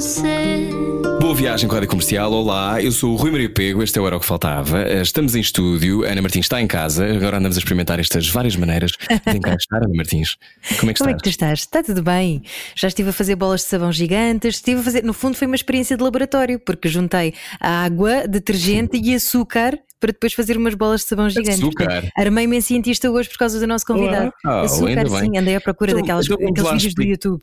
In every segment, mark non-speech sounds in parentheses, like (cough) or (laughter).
você. Boa viagem com a Rádio Comercial. Olá, eu sou o Rui Maria Pego, este é o Era o que Faltava. Eh, Estamos em estúdio, a Ana Martins está em casa, agora andamos a experimentar estas várias maneiras de encaixar, Ana Martins. Como é que Como é estás? que tu estás? Está tudo bem. Já estive a fazer bolas de sabão gigantes, estive a fazer, no fundo foi uma experiência de laboratório, porque juntei água, detergente e açúcar para depois fazer umas bolas de sabão gigantes. Açúcar? Armei-me em cientista hoje por causa do nosso convidado. Uau, açúcar, ainda bem. sim, andei à procura Então, daquelas, então daqueles vídeos do. YouTube.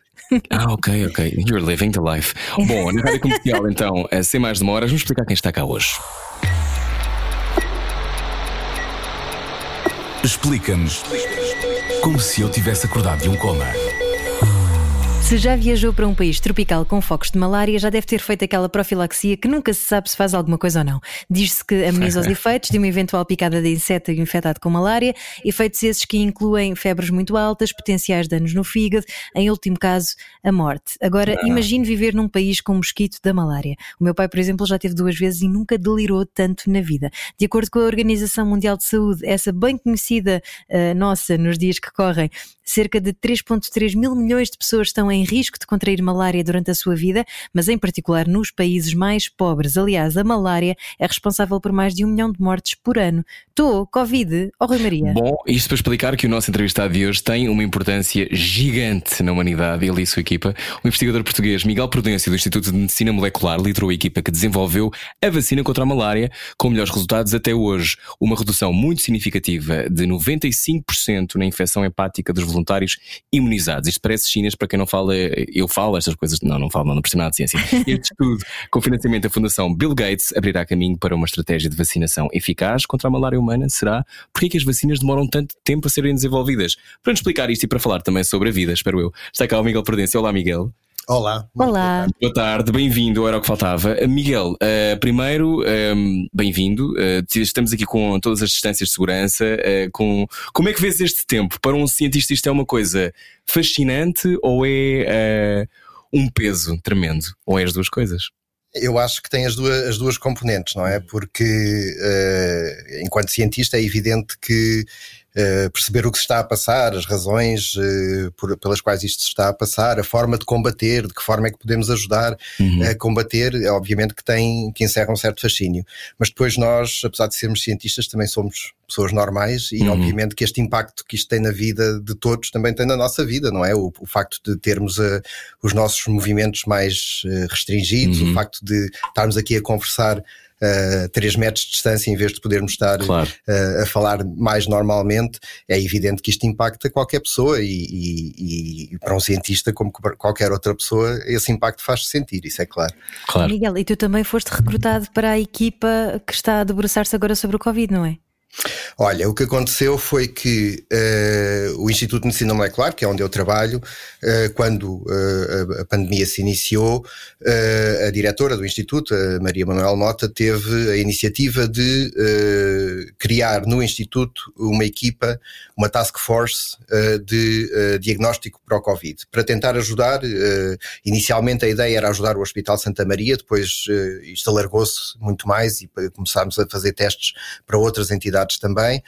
Ah, ok, ok. You're living the life. Bom, na Rádio Comercial, (laughs) então, eh, sem mais demoras, vamos explicar quem está cá hoje. Explica-nos como se eu tivesse acordado de um coma. Se já viajou para um país tropical com focos de malária, já deve ter feito aquela profilaxia que nunca se sabe se faz alguma coisa ou não. Diz-se que ameniza os (laughs) efeitos de uma eventual picada de inseto infectado com malária, efeitos esses que incluem febres muito altas, potenciais danos no fígado, em último caso, a morte. Agora, imagine viver num país com mosquito da malária. O meu pai, por exemplo, já teve duas vezes e nunca delirou tanto na vida. De acordo com a Organização Mundial de Saúde, essa bem conhecida eh, nossa nos dias que correm, cerca de 3,3 mil milhões de pessoas estão em risco de contrair malária durante a sua vida, mas em particular nos países mais pobres. Aliás, a malária é responsável por mais de um milhão de mortes por ano. Tô, Covid, ó Rui Maria. Bom, isto para explicar que o nosso entrevistado de hoje tem uma importância gigante na humanidade, ele e sua equipa. O investigador português Miguel Prudêncio, do Instituto de Medicina Molecular, liderou a equipa que desenvolveu a vacina contra a malária, com melhores resultados até hoje. Uma redução muito significativa de 95% na infecção hepática dos voluntários imunizados. Isto parece chinas para quem não fala, eu falo estas coisas, não, não falo, não, não percebo nada de ciência. (laughs) Este estudo, com financiamento da Fundação Bill Gates, abrirá caminho para uma estratégia de vacinação eficaz contra a malária humana. Será? Porquê que as vacinas demoram tanto tempo a serem desenvolvidas? Para nos explicar isto e para falar também sobre a vida, espero eu. Está cá o Miguel Prudência. Olá, Miguel. Olá. Olá. Boa tarde, bem-vindo, era o que faltava. Uh, Miguel, uh, primeiro, um, bem-vindo. Uh, estamos aqui com todas as distâncias de segurança. uh, com... Como é que vês este tempo? Para um cientista, isto é uma coisa fascinante ou é uh, um peso tremendo? Ou é as duas coisas? Eu acho que tem as duas, as duas componentes, não é? Porque, eh, enquanto cientista, é evidente que eh, perceber o que se está a passar, as razões eh, por- pelas quais isto se está a passar, a forma de combater, de que forma é que podemos ajudar a combater, é obviamente que tem que encerra um certo fascínio. Mas depois nós, apesar de sermos cientistas, também somos pessoas normais e obviamente que este impacto que isto tem na vida de todos também tem na nossa vida, não é? O, o facto de termos eh, os nossos movimentos mais eh, restringidos, o facto de estarmos aqui a conversar a 3 metros de distância em vez de podermos estar Claro. eh, a falar mais normalmente, é evidente que isto impacta qualquer pessoa e, e- e para um cientista, como para qualquer outra pessoa, esse impacto faz-se sentir, isso é claro. Claro. Miguel, e tu também foste recrutado para a equipa que está a debruçar-se agora sobre o Covid, não é? Olha, o que aconteceu foi que eh, o Instituto de Medicina Molecular, que é onde eu trabalho, eh, quando eh, a, pandemia se iniciou, a diretora do Instituto, a Maria Manuel Mota, teve a iniciativa de criar no Instituto uma equipa, uma task force de diagnóstico para o Covid, para tentar ajudar. inicialmente a ideia era ajudar o Hospital Santa Maria, depois isto alargou-se muito mais e começámos a fazer testes para outras entidades também.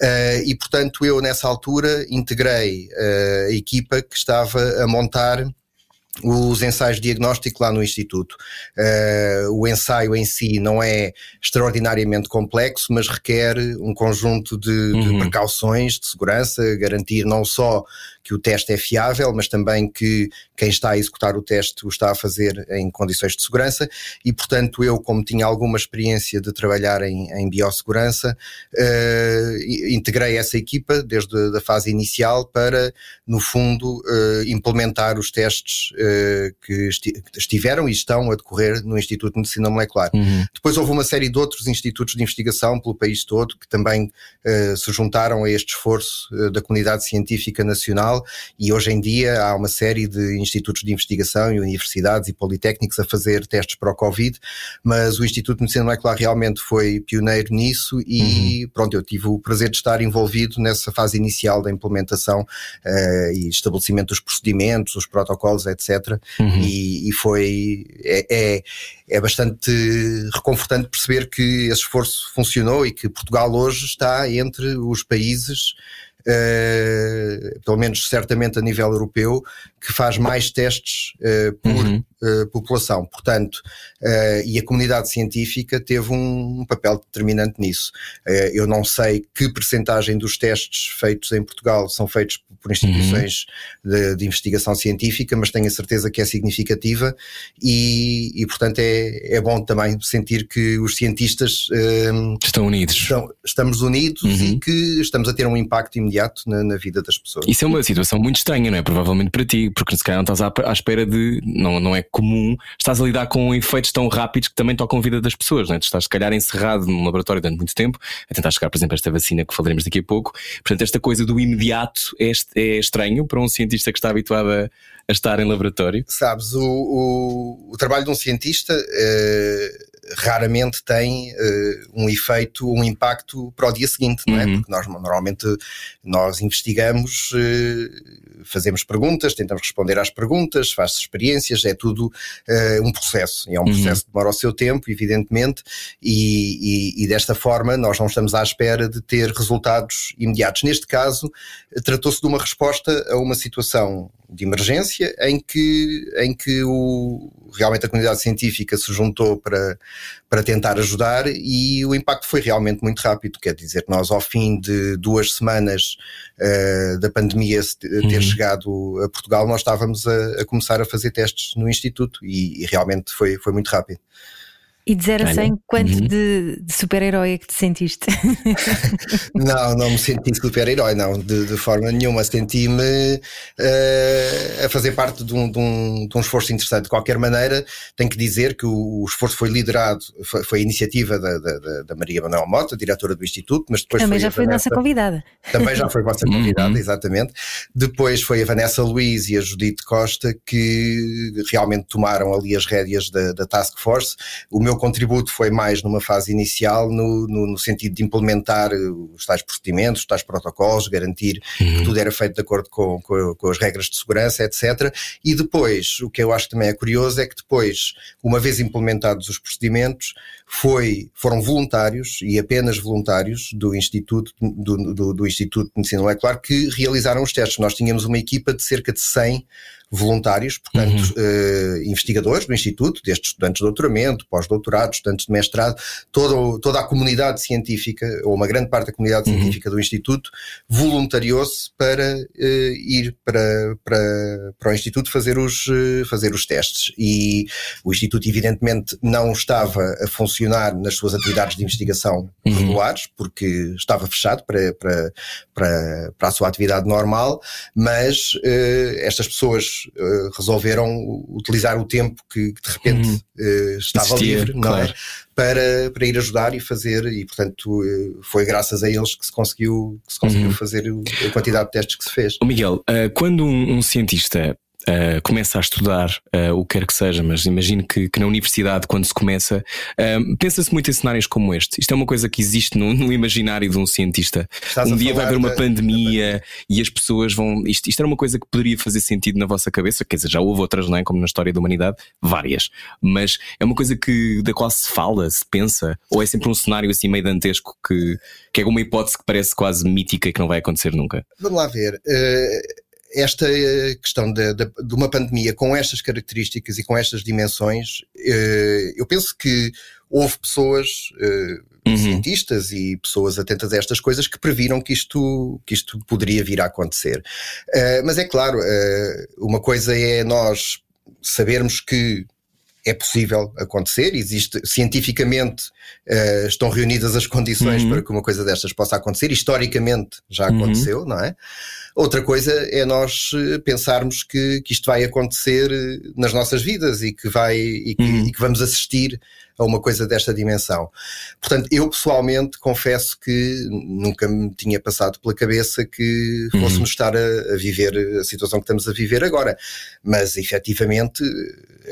Eh, e, portanto, eu nessa altura integrei eh, a equipa que estava a montar os ensaios de diagnóstico lá no Instituto. Eh, o ensaio em si não é extraordinariamente complexo, mas requer um conjunto de, de Uhum. precauções de segurança, garantir não só que o teste é fiável, mas também que quem está a executar o teste o está a fazer em condições de segurança e, portanto, eu, como tinha alguma experiência de trabalhar em, em biossegurança, eh, integrei essa equipa desde a fase inicial para, no fundo, eh, implementar os testes uh, que esti estiveram e estão a decorrer no Instituto de Medicina Molecular. Uhum. Depois houve uma série de outros institutos de investigação pelo país todo que também uh, se juntaram a este esforço uh, da comunidade científica nacional e hoje em dia há uma série de institutos de investigação e universidades e politécnicos a fazer testes para o Covid, mas o Instituto de Medicina Molecular realmente foi pioneiro nisso e uhum. pronto, eu tive o prazer de estar envolvido nessa fase inicial da implementação uh, e estabelecimento dos procedimentos, os protocolos, etc. Uhum. E, e, foi é, é, é, bastante reconfortante perceber que esse esforço funcionou e que Portugal hoje está entre os países pelo menos certamente a nível europeu, que faz mais testes uh, por uhum. Uh, população. Portanto, e a comunidade científica teve um, um papel determinante nisso. eu não sei que percentagem dos testes feitos em Portugal são feitos por instituições uhum. de, de, investigação científica, mas tenho a certeza que é significativa e, e portanto, é, é bom também sentir que os cientistas estão unidos. Estão, estamos unidos uhum. e que estamos a ter um impacto imediato imediato na, na, vida das pessoas. Isso é uma situação muito estranha, não é? Provavelmente para ti, porque se calhar não estás à, à espera de. Não, não é comum, estás a lidar com efeitos tão rápidos que também tocam a vida das pessoas, não é? Tu estás, se calhar, encerrado num laboratório durante muito tempo, a tentar chegar, por exemplo, a esta vacina que falaremos daqui a pouco. Portanto, esta coisa do imediato é, é estranho para um cientista que está habituado a, a estar em laboratório. Sabes, o, o, o trabalho de um cientista. Uh raramente tem uh, um efeito, um impacto para o dia seguinte, não é? Uhum. Porque nós normalmente nós investigamos, uh, fazemos perguntas, tentamos responder às perguntas, faz-se experiências, é tudo uh, um processo. E é um uhum. processo que demora o seu tempo, evidentemente, e, e, e, desta forma nós não estamos à espera de ter resultados imediatos. Neste caso, tratou-se de uma resposta a uma situação de emergência em que, em que o, realmente a comunidade científica se juntou para, para tentar ajudar e o impacto foi realmente muito rápido. Quer dizer, nós ao fim de duas semanas uh, da pandemia ter uhum. chegado a Portugal, nós estávamos a, a, começar a fazer testes no Instituto e, e realmente foi, foi muito rápido. E de 0 a 100, quanto uhum. de, de super-herói é que te sentiste? (laughs) não, não me senti super-herói, não, de, de, forma nenhuma. Senti-me uh, a fazer parte de um, de, um, de um, esforço interessante. De qualquer maneira, tenho que dizer que o, o esforço foi liderado, foi, foi a iniciativa da, da, da, Maria Manuel Mota, diretora do Instituto, mas depois Também foi já foi a nossa convidada. Também já foi vossa (laughs) convidada, uhum. exatamente. Depois foi a Vanessa Luiz e a Judite Costa que realmente tomaram ali as rédeas da, da Task Force. O meu meu contributo foi mais numa fase inicial, no, no, no sentido de implementar eh, os tais procedimentos, os tais protocolos, garantir uhum. que tudo era feito de acordo com, com, com, as regras de segurança, etc. E depois, o que eu acho também é curioso é que depois, uma vez implementados os procedimentos, foi, foram voluntários e apenas voluntários do Instituto, do, do, do Instituto de Medicina Molecular que realizaram os testes. Nós tínhamos uma equipa de cerca de 100 voluntários, portanto, uhum. uh, investigadores do Instituto, desde estudantes de doutoramento, pós-doutorado, estudantes de mestrado, todo, toda a comunidade científica, ou uma grande parte da comunidade uhum. científica do Instituto, voluntariou-se para uh, ir para, para, para o Instituto fazer os, uh, fazer os testes. E o Instituto, evidentemente, não estava a funcionar nas suas atividades de investigação uhum. regulares, porque estava fechado para, para, para, para a sua atividade normal, mas estas pessoas uh, resolveram utilizar o tempo que, que de repente uhum. uh, estava Existia, livre, claro. não é? Para, para ir ajudar e fazer, e portanto uh, foi graças a eles que se conseguiu, que se conseguiu uhum. fazer a quantidade de testes que se fez. Miguel, quando um, um cientista uh, começa a estudar uh, o que quer que seja, mas imagino que, que na universidade, quando se começa, uh, pensa-se muito em cenários como este. Isto é uma coisa que existe no, no imaginário de um cientista. Estás um dia vai haver uma da, pandemia da e as pessoas vão. Isto, isto era uma coisa que poderia fazer sentido na vossa cabeça, quer dizer, já houve outras, não é? Como na história da humanidade, várias. Mas é uma coisa que, da qual se fala, se pensa, ou é sempre um cenário assim meio dantesco que, que é uma hipótese que parece quase mítica e que não vai acontecer nunca? Vamos lá ver. Uh esta eh, questão de, de, de, uma pandemia com estas características e com estas dimensões, eh, eu penso que houve pessoas, eh, uhum. cientistas e pessoas atentas a estas coisas que previram que isto, que isto poderia vir a acontecer. Mas é claro, uma coisa é nós sabermos que é possível acontecer, existe cientificamente estão reunidas as condições uhum. para que uma coisa destas possa acontecer, historicamente já uhum. aconteceu, uhum. não é? Outra coisa é nós eh, pensarmos que, que isto vai acontecer eh, nas nossas vidas e que, vai, e que, uhum. e que vamos assistir a uma coisa desta dimensão. Portanto, eu pessoalmente confesso que nunca me tinha passado pela cabeça que uhum. fôssemos estar a, a, viver a situação que estamos a viver agora. Mas efetivamente,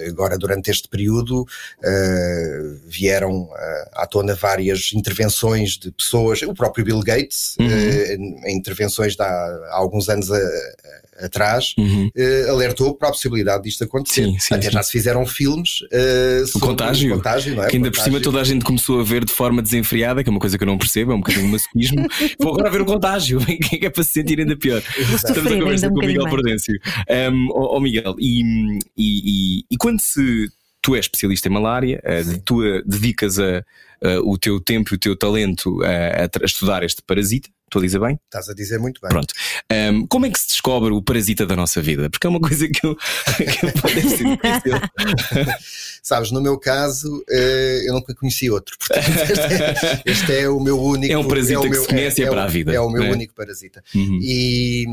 agora durante este período, uh, vieram uh, à tona várias intervenções de pessoas, o próprio Bill Gates, uhum. uh, em intervenções de há, há alguns anos a, a atrás, uhum. uh, alertou para a possibilidade disto acontecer. Sim, sim, Até sim. já se fizeram filmes uh, sobre o contágio, o contágio não é? que ainda por cima toda a gente começou a ver de forma desenfreada, que é uma coisa que eu não percebo, é um bocadinho masoquismo. (laughs) Vou agora ver o contágio, (laughs) que é, que é para se sentir ainda pior. Estamos a conversa com o Miguel Prudêncio. Um, oh, oh Miguel, e, e, e, e quando se tu és especialista em malária, uh, tu dedicas a, uh, o teu tempo e o teu talento a, a, estudar este parasita. Estou a dizer bem? Estás a dizer muito bem. Pronto. Um, como é que se descobre o parasita da nossa vida? Porque é uma coisa que eu, (laughs) que difícil. (laughs) Sabes, no meu caso, uh, eu nunca conheci outro. Portanto, (laughs) este, é, este é, o meu único. É um parasita é que meu, se conhece é, é, para a vida. É o meu é? único parasita. Uhum. E.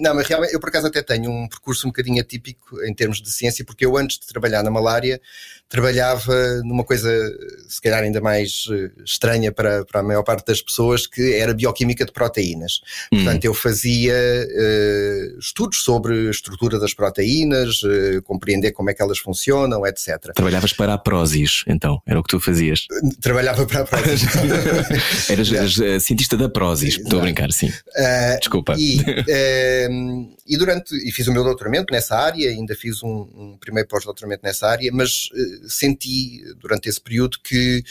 Não, mas realmente, eu por acaso até tenho um percurso um bocadinho atípico em termos de ciência, porque eu antes de trabalhar na malária, trabalhava numa coisa, se calhar ainda mais eh, estranha para, para a maior parte das pessoas, que era bioquímica de proteínas. Hum. Portanto, eu fazia uh, estudos sobre a estrutura das proteínas, uh, compreender como é que elas funcionam, etc. Trabalhavas para a Prozis, então, era o que tu fazias? Trabalhava para a Prozis. (laughs) eras, eras cientista da Prozis, estou a brincar, sim. Uh, Desculpa. E, e durante, e fiz o meu doutoramento nessa área, ainda fiz um, um primeiro pós-doutoramento nessa área, mas senti durante esse período que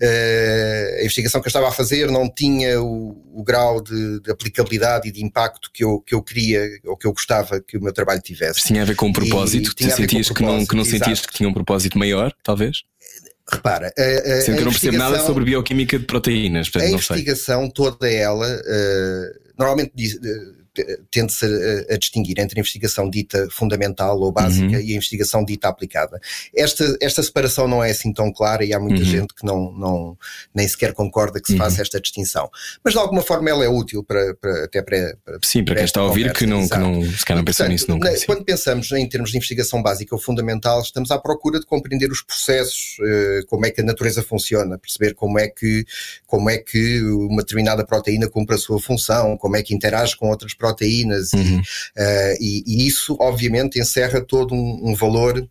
uh, a investigação que eu estava a fazer não tinha o, o grau de, de, aplicabilidade e de impacto que eu, que eu queria ou que eu gostava que o meu trabalho tivesse. Tinha a ver com um propósito? E, sentias que não, que não sentias que tinha um propósito maior, talvez? Repara, a, a, Sendo que eu não percebo nada sobre bioquímica de proteínas. Portanto, a investigação sei. toda ela, uh, normalmente diz, uh, tende-se a, a, distinguir entre a investigação dita fundamental ou básica uhum. e a investigação dita aplicada. Esta, esta separação não é assim tão clara e há muita uhum. gente que não, não, nem sequer concorda que se uhum. faça esta distinção. Mas de alguma forma ela é útil para, para até para, para Sim, para, para quem está a ouvir que não, que não, se calhar não pensou nisso nunca. Na, quando pensamos em termos de investigação básica ou fundamental, estamos à procura de compreender os processos, uh, como é que a natureza funciona, perceber como é que, como é que uma determinada proteína cumpre a sua função, como é que interage com outras proteínas, uhum. e, uh, e, e, isso obviamente encerra todo um, um valor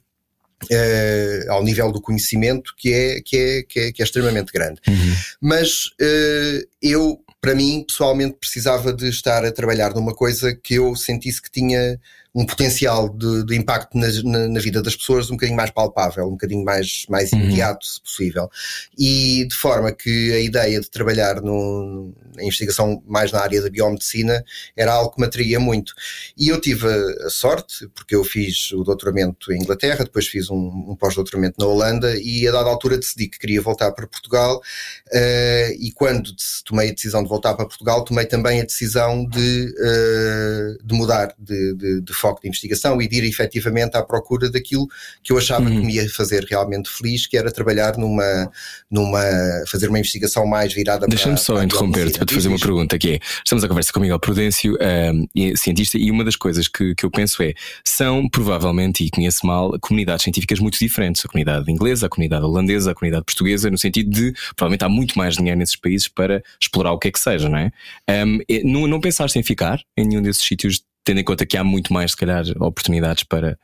Uh, ao nível do conhecimento que é, que é, que é, que é extremamente grande. Uhum. Mas uh, eu, para mim, pessoalmente, precisava de estar a trabalhar numa coisa que eu sentisse que tinha um potencial de, de impacto na, na, na, vida das pessoas um bocadinho mais palpável, um bocadinho mais, mais uhum. imediato, se possível. E de forma que a ideia de trabalhar no, na investigação mais na área da biomedicina era algo que me atraía muito. E eu tive a, a sorte, porque eu fiz o doutoramento em Inglaterra, depois fiz um, um pós-doutoramento na Holanda e a dada altura decidi que queria voltar para Portugal uh, e quando tomei a decisão de voltar para Portugal, tomei também a decisão de, uh, de mudar de, de, de foco de investigação e de ir efetivamente à procura daquilo que eu achava uhum. que me ia fazer realmente feliz, que era trabalhar numa, numa fazer uma investigação mais virada Deixa-me só interromper-te para te fazer uma pergunta, que é, estamos a conversa com o Miguel Prudêncio, um, cientista, e uma das coisas que, que eu penso é, são provavelmente, e conheço mal, comunidades científicas muito diferentes, a comunidade inglesa, a comunidade holandesa, a comunidade portuguesa, no sentido de, provavelmente há muito mais dinheiro nesses países para explorar o que é que seja, não é? Um, não, não pensaste em ficar em nenhum desses sítios tendo em conta que há muito mais, se calhar, oportunidades para.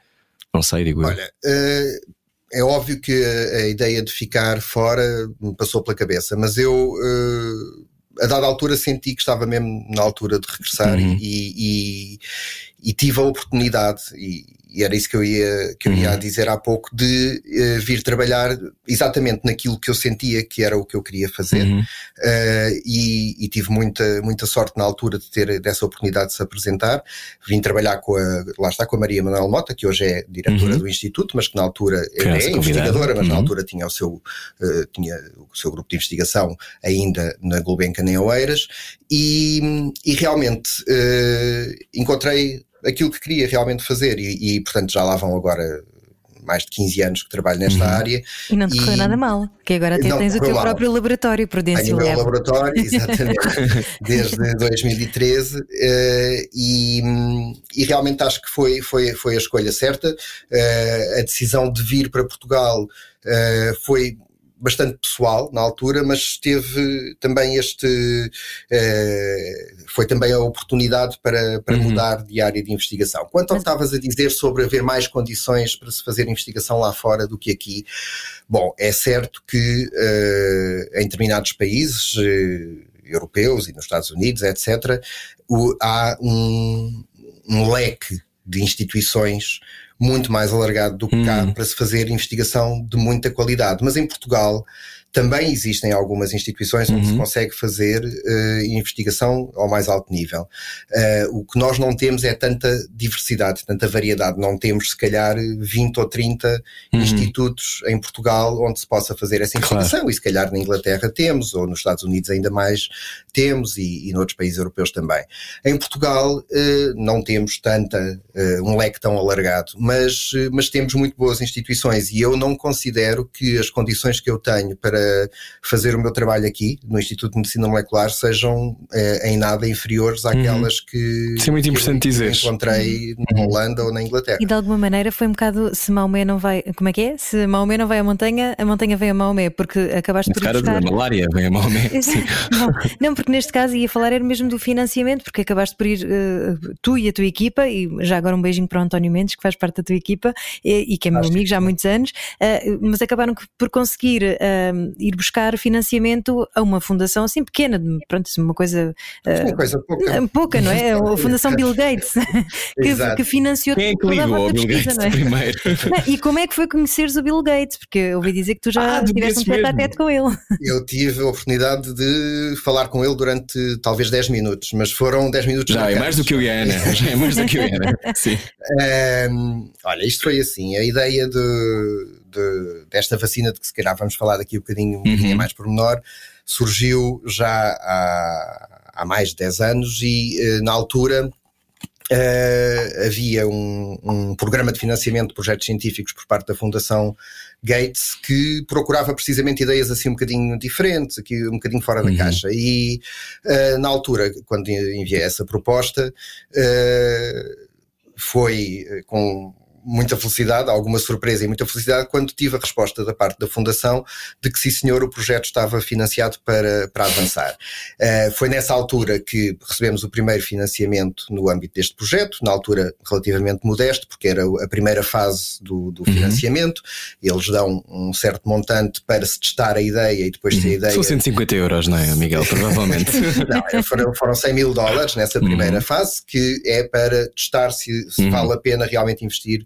Não sei, digo Olha, eu. Uh, é óbvio que a, ideia de ficar fora me passou pela cabeça, mas eu. Uh, a dada altura senti que estava mesmo na altura de regressar uhum. e, e, e, tive a oportunidade, e, e era isso que eu ia, que eu ia uhum. dizer há pouco, de uh, vir trabalhar exatamente naquilo que eu sentia que era o que eu queria fazer. Uhum. Uh, e, e, tive muita, muita sorte na altura de ter dessa oportunidade de se apresentar. Vim trabalhar com a, lá está, com a Maria Manuel Mota, que hoje é diretora uhum. do Instituto, mas que na altura é investigadora, mas na uhum. altura tinha o seu, uh, tinha o seu grupo de investigação ainda na Gulbenkian em Oeiras, e, e realmente encontrei aquilo que queria realmente fazer e, e portanto já lá vão agora mais de 15 anos que trabalho nesta Uhum. área. E não te correu E- nada mal, que agora até Não tens o teu mal. próprio laboratório, Tenho Prudêncio o meu Lab. laboratório, exatamente, (laughs) desde 2013 eh, e, e realmente acho que foi, foi, foi a escolha certa. Eh, a decisão de vir para Portugal eh, foi bastante pessoal na altura, mas teve também este eh, foi também a oportunidade para, para Uhum. mudar de área de investigação. Quanto ao que estavas a dizer sobre haver mais condições para se fazer investigação lá fora do que aqui, bom, é certo que eh, em determinados países eh, europeus e nos Estados Unidos, etc., o- há um, um leque de instituições muito mais alargado do que cá Hum. para se fazer investigação de muita qualidade. Mas em Portugal também existem algumas instituições onde Uhum. se consegue fazer eh, investigação ao mais alto nível. Eh, o que nós não temos é tanta diversidade, tanta variedade. Não temos, se calhar, 20 ou 30 Uhum. institutos em Portugal onde se possa fazer essa investigação. E se calhar na Inglaterra temos, ou nos Estados Unidos ainda mais temos, e, e noutros países europeus também. Em Portugal eh, não temos tanta, um leque tão alargado, mas, mas temos muito boas instituições e eu não considero que as condições que eu tenho para fazer o meu trabalho aqui, no Instituto de Medicina Molecular, sejam eh, em nada inferiores àquelas que, Isso é muito que eu importante dizeres. encontrei na Holanda ou na Inglaterra. E de alguma maneira foi um bocado se Maomé não vai. Como é que é? Se Maomé não vai à montanha, a montanha vem a Maomé, porque acabaste Nesse por ir cara buscar. da malária, vem a Maomé. (laughs) Sim. não, não, porque neste caso ia falar era mesmo do financiamento, porque acabaste por ir eh, tu e a tua equipa, e já agora um beijinho para o António Mendes, que faz parte da tua equipa e, e que é meu Acho que amigo já há muitos anos, eh, mas acabaram por conseguir eh, ir buscar financiamento a uma fundação assim pequena, pronto, uma coisa eh, Uma coisa pouca. pouca, não é? (laughs) A Fundação Bill Gates, (laughs) que, que financiou Quem é que a ligou ao vossa Bill pesquisa, Gates não é? primeiro? Não, E como é que foi conheceres o Bill Gates? Porque eu ouvi dizer que tu já Ah, tiveste um tete a com ele. (laughs) Eu tive a oportunidade de falar com ele durante talvez 10 minutos, mas foram 10 minutos Já é mais do que eu e a Ana. Já é mais do que eu e a Ana. Sim. Ahm, olha, isto foi assim, a ideia de, de- desta vacina, de que se calhar vamos falar daqui um bocadinho, um bocadinho Uhum. mais pormenor, surgiu já há, há mais de 10 anos e eh, na altura eh, havia um, um programa de financiamento de projetos científicos por parte da Fundação Gates que procurava precisamente ideias assim um bocadinho diferentes, aqui um bocadinho fora da Uhum. caixa. E eh, na altura, quando enviei essa proposta, eh, foi com muita felicidade, alguma surpresa e muita felicidade quando tive a resposta da parte da Fundação de que sim senhor o projeto estava financiado para, para avançar. (laughs) Eh, foi nessa altura que recebemos o primeiro financiamento no âmbito deste projeto, na altura relativamente modesto, porque era a primeira fase do, do Uhum. financiamento, eles dão um certo montante para se testar a ideia e depois se a ideia... São 150 euros, não é, Miguel? Provavelmente. (laughs) Não, foram, foram 100 mil dólares nessa primeira Uhum. fase, que é para testar se, se Uhum. vale a pena realmente investir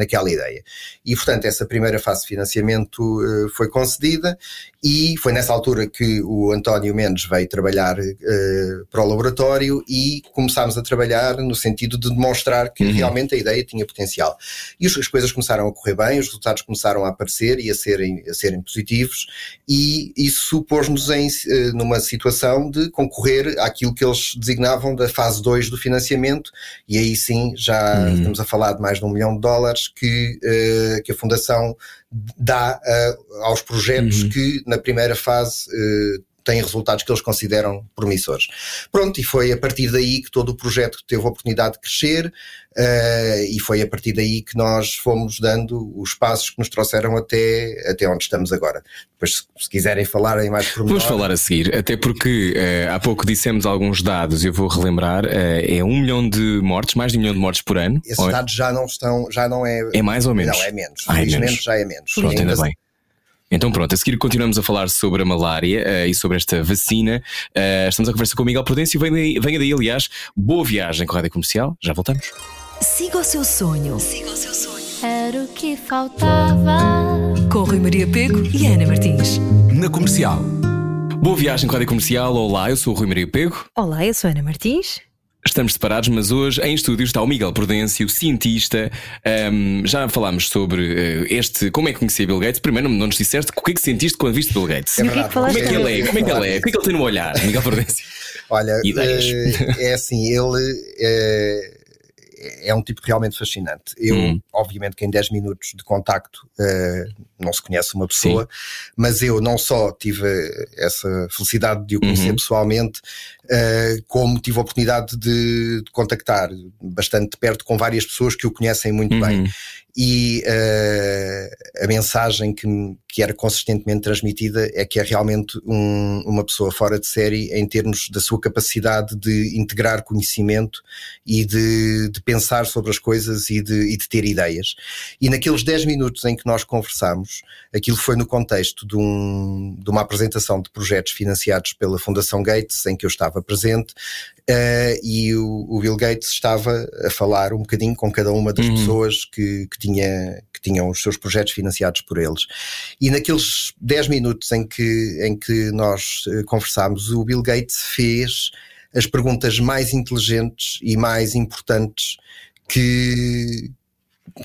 naquela ideia. E, portanto, essa primeira fase de financiamento eh, foi concedida e foi nessa altura que o António Mendes veio trabalhar eh, para o laboratório e começámos a trabalhar no sentido de demonstrar que Uhum. realmente a ideia tinha potencial. E as as coisas começaram a correr bem, os resultados começaram a aparecer e a serem, a serem positivos, e isso pôs-nos eh, numa situação de concorrer àquilo que eles designavam da fase 2 do financiamento, e aí sim já Uhum. estamos a falar de mais de um milhão de dólares que, eh, que a Fundação dá eh, aos projetos Uhum. que na primeira fase eh, têm resultados que eles consideram promissores. Pronto, e foi a partir daí que todo o projeto teve a oportunidade de crescer eh, e foi a partir daí que nós fomos dando os passos que nos trouxeram até, até onde estamos agora. Depois, se, se quiserem falar em mais pormenor... Vamos falar a seguir, até porque eh, há pouco dissemos alguns dados, eu vou relembrar, eh, é um milhão de mortes, mais de um milhão de mortes por ano. Esses Ou dados já não estão, já não é... É mais ou menos? Não, é menos. Ah, é menos. já é menos. Pronto, ainda Ainda- bem. Então pronto, a seguir continuamos a falar sobre a malária eh, e sobre esta vacina. Eh, estamos a conversar com o Miguel Prudêncio venha daí, venha daí, aliás, boa viagem com a Rádio Comercial. Já voltamos. Siga o seu sonho. Era o que faltava. Com Rui Maria Pego e Ana Martins. Na comercial. Boa viagem com a Rádio Comercial. Olá, eu sou o Rui Maria Pego. Olá, eu sou a Ana Martins. Estamos separados, mas hoje em estúdio está o Miguel Prudêncio, cientista. Ahm, já falámos sobre eh, este, como é que conhecia Bill Gates. Primeiro, não nos disseste o que é que sentiste quando viste Bill Gates. É é verdade. falaste Como é que ele é? Como é que ele é? O que é que ele tem no olhar, Miguel Prudêncio? Olha, Ideias. eh, é assim, ele eh, é um tipo realmente fascinante. Eu, Hum. obviamente, que em 10 minutos de contacto eh, não se conhece uma pessoa, mas eu não só tive essa felicidade de o conhecer Uhum. pessoalmente, eh, como tive a oportunidade de, de contactar bastante de perto com várias pessoas que o conhecem muito bem. E eh, a mensagem que, que era consistentemente transmitida é que é realmente um- uma pessoa fora de série em termos da sua capacidade de integrar conhecimento e de, de pensar sobre as coisas e de, e de ter ideias. E naqueles 10 minutos em que nós conversámos, aquilo foi no contexto de, um- de uma apresentação de projetos financiados pela Fundação Gates, em que eu estava presente, eh, e o, o Bill Gates estava a falar um bocadinho com cada uma das Uhum. pessoas que, que, tinha, que tinham os seus projetos financiados por eles. E naqueles 10 minutos em que, em que nós eh, conversámos, o Bill Gates fez as perguntas mais inteligentes e mais importantes que,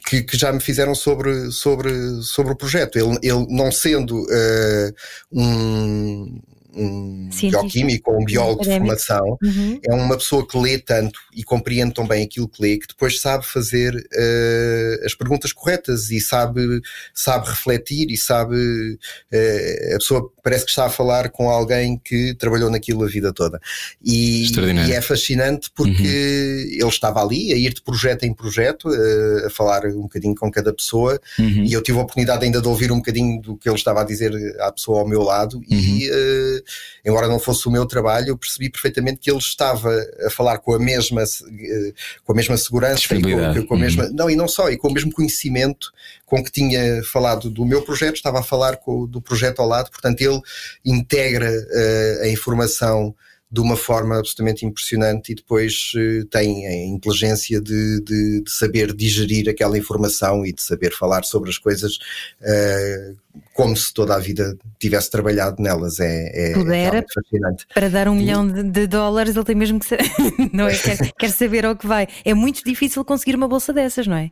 que, que já me fizeram sobre, sobre, sobre o projeto. Ele, ele não sendo eh, um, um bioquímico ou um biólogo de formação, Uhum. é uma pessoa que lê tanto e compreende tão bem aquilo que lê que depois sabe fazer eh, as perguntas corretas e sabe, sabe refletir e sabe. eh, a pessoa parece que está a falar com alguém que trabalhou naquilo a vida toda. E, e é fascinante porque ele estava ali a ir de projeto em projeto, eh, a falar um bocadinho com cada pessoa Uhum. e eu tive a oportunidade ainda de ouvir um bocadinho do que ele estava a dizer à pessoa ao meu lado e eh, embora não fosse o meu trabalho eu percebi perfeitamente que ele estava a falar com a mesma eh, com a mesma segurança e com, com a mesma não e não só e com o mesmo conhecimento com que tinha falado do meu projeto estava a falar com, do projeto ao lado portanto ele integra eh, a informação de uma forma absolutamente impressionante e depois eh, tem a inteligência de, de- de saber digerir aquela informação e de saber falar sobre as coisas eh, como se toda a vida tivesse trabalhado nelas. É, é Pudera. fascinante. Para dar um milhão de, de dólares, ele tem mesmo que saber. (laughs) não é? Quer, quer saber ao que vai. É muito difícil conseguir uma bolsa dessas, não é?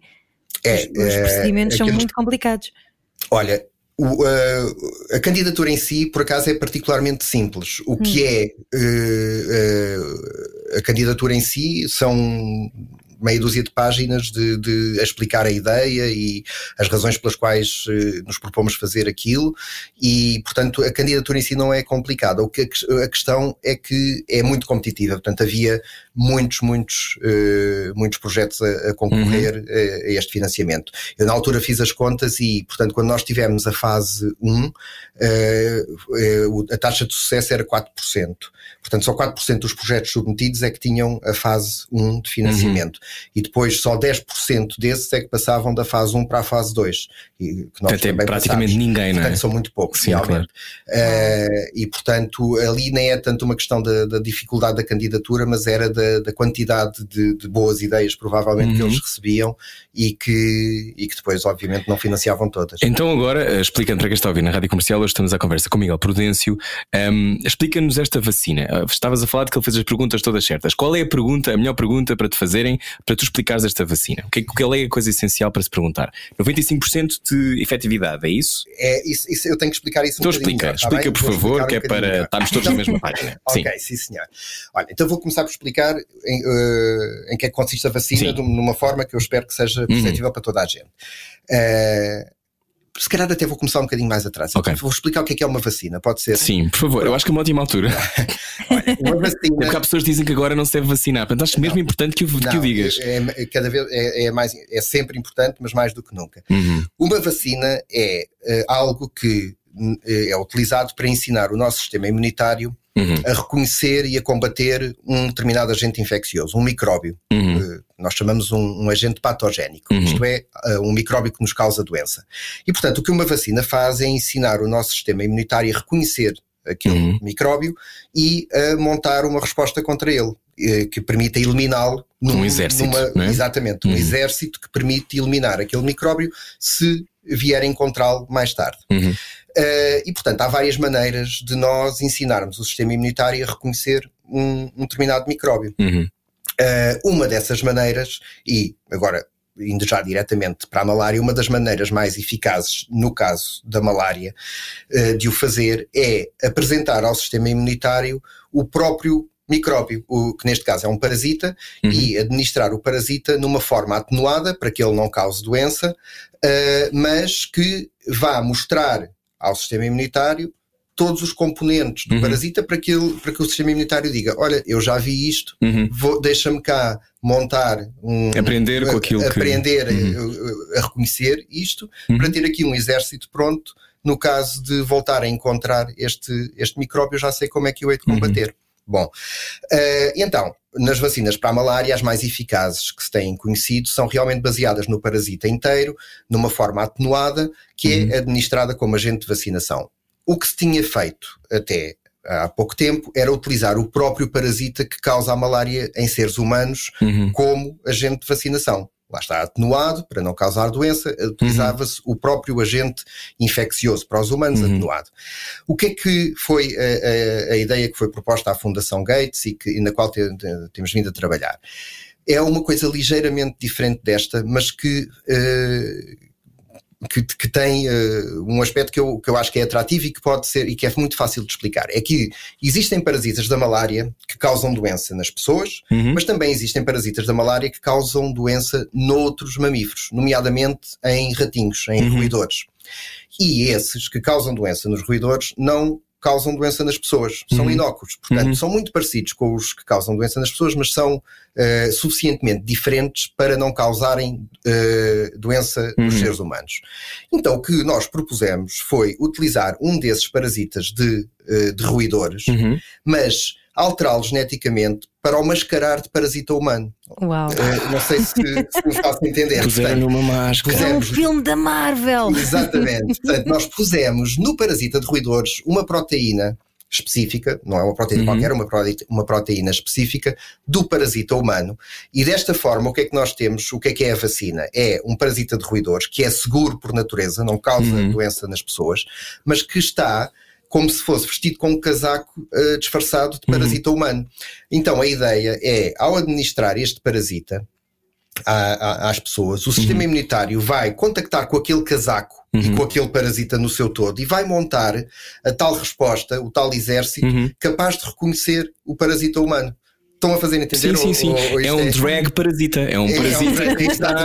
É, Os, eh, procedimentos são muito complicados. Olha, o, uh, a candidatura em si, por acaso, é particularmente simples. O que é uh, uh, a candidatura em si são meia dúzia de páginas de, de a explicar a ideia e as razões pelas quais eh, nos propomos fazer aquilo e, portanto, a candidatura em si não é complicada. O que a, a questão é que é muito competitiva. Portanto, havia muitos, muitos, eh, muitos projetos a, a concorrer eh, a este financiamento. Eu, na altura, fiz as contas e, portanto, quando nós tivemos a fase 1, eh, eh, a taxa de sucesso era 4%. Portanto, só 4% dos projetos submetidos é que tinham a fase 1 de financiamento. E depois só 10% desses é que passavam da fase 1 para a fase 2. E, que nós Portanto, é também praticamente passámos. ninguém, não é? Portanto, são muito poucos, Sim, realmente. Eh, e, portanto, ali nem é tanto uma questão da, da dificuldade da candidatura, mas era da, da quantidade de, de boas ideias, provavelmente, que Uhum. eles recebiam e que, e que depois, obviamente, não financiavam todas. Então, agora, eh, explicando para quem está a ouvir na rádio comercial, hoje estamos à conversa com Miguel Prudêncio. Ahm, Explica-nos esta vacina. Ah, Estavas a falar de que ele fez as perguntas todas certas. Qual é a pergunta, a melhor pergunta para te fazerem para tu explicares esta vacina? O que é, qual é a coisa essencial para se perguntar? 95% de efetividade, é isso? É, isso, isso- eu tenho que explicar isso Então um explica, está explica bem? por favor, explicar que é um para estarmos todos na mesma página. (laughs) Sim. Ok, sim senhor. Olha, então vou começar por explicar em, eh, em que é que consiste a vacina Sim. Uhum. de um- numa forma que eu espero que seja perceptível para toda a gente. Eh, se calhar até vou começar um bocadinho mais atrás. Ok. Vou explicar o que é que é uma vacina, pode ser? Sim, por favor, eu acho que é uma ótima altura. (laughs) Olha, uma É vacina. porque há pessoas que dizem que agora não se deve vacinar. Portanto, acho mesmo importante que o, que o digas. É, é- cada vez é, é mais, é sempre importante, mas mais do que nunca. Uhum. Uma vacina é eh, algo que é utilizado para ensinar o nosso sistema imunitário Uhum. a reconhecer e a combater um determinado agente infeccioso, um micróbio. Uhum. Eh, nós chamamos um, um agente patogénico, Uhum. isto é, um micróbio que nos causa doença. E, portanto, o que uma vacina faz é ensinar o nosso sistema imunitário a reconhecer aquele Uhum. micróbio e a montar uma resposta contra ele, eh, que permita eliminá-lo num- Um exército, numa- é? Exatamente, um Uhum. exército que permite eliminar aquele micróbio se vier a encontrá-lo mais tarde. Uhum. Eh, e, portanto, há várias maneiras de nós ensinarmos o sistema imunitário a reconhecer um, um determinado micróbio. Uhum. Uh, uma dessas maneiras, e agora indo já diretamente para a malária, uma das maneiras mais eficazes, no caso da malária, uh, de o fazer é apresentar ao sistema imunitário o próprio micróbio, o, que neste caso é um parasita, uhum. e administrar o parasita numa forma atenuada para que ele não cause doença, mas que vá mostrar ao sistema imunitário todos os componentes do uhum. parasita para que, ele, para que o sistema imunitário diga: Olha, eu já vi isto, uhum. deixa-me cá montar um. Aprender com aquilo Aprender que... uhum. a, a, reconhecer isto, uhum. para ter aqui um exército pronto. No caso de voltar a encontrar este, este micróbio, já sei como é que eu hei de combater. Bom, uh, então, nas vacinas para a malária, as mais eficazes que se têm conhecido são realmente baseadas no parasita inteiro, numa forma atenuada, que é uhum. é administrada como agente de vacinação. O que se tinha feito até há pouco tempo era utilizar o próprio parasita que causa a malária em seres humanos uhum. como agente de vacinação. Lá está atenuado para não causar doença, utilizava-se uhum. o próprio agente infeccioso para os humanos uhum. atenuado. O que é que foi a, a, a, ideia que foi proposta à Fundação Gates e, que, e na qual te, te, temos vindo a trabalhar? É uma coisa ligeiramente diferente desta, mas que uh, que, que tem uh, um aspecto que eu, que eu acho que é atrativo e que pode ser e que é muito fácil de explicar. É que existem parasitas da malária que causam doença nas pessoas, uhum. mas também existem parasitas da malária que causam doença noutros mamíferos, nomeadamente em ratinhos, em uhum. roedores. E esses que causam doença nos roedores não causam doença nas pessoas. São uhum. inócuos. Portanto, uhum. são muito parecidos com os que causam doença nas pessoas, mas são uh, suficientemente diferentes para não causarem uh, doença uhum. nos seres humanos. Então, o que nós propusemos foi utilizar um desses parasitas de, uh, de roedores, uhum. mas alterá-lo geneticamente para o mascarar de parasita humano. Uau. Uh, não sei se, se me faço entender. Puseram numa máscara. Pusemos, é um filme da Marvel. Exatamente. Portanto, nós pusemos no parasita de roedores uma proteína específica, não é uma proteína uhum. qualquer, uma proteína, uma proteína específica do parasita humano. E desta forma, o que é que nós temos? O que é que é a vacina? É um parasita de roedores que é seguro por natureza, não causa uhum. doença nas pessoas, mas que está como se fosse vestido com um casaco uh, disfarçado de parasita uhum. humano. Então a ideia é, ao administrar este parasita à, à, às pessoas, o sistema uhum. imunitário vai contactar com aquele casaco uhum. e com aquele parasita no seu todo e vai montar a tal resposta, o tal exército, uhum. capaz de reconhecer o parasita humano. Estão a fazer entender? Sim, sim, sim. Ou, ou é um é... drag parasita. É um parasita é, que está (laughs) a, a,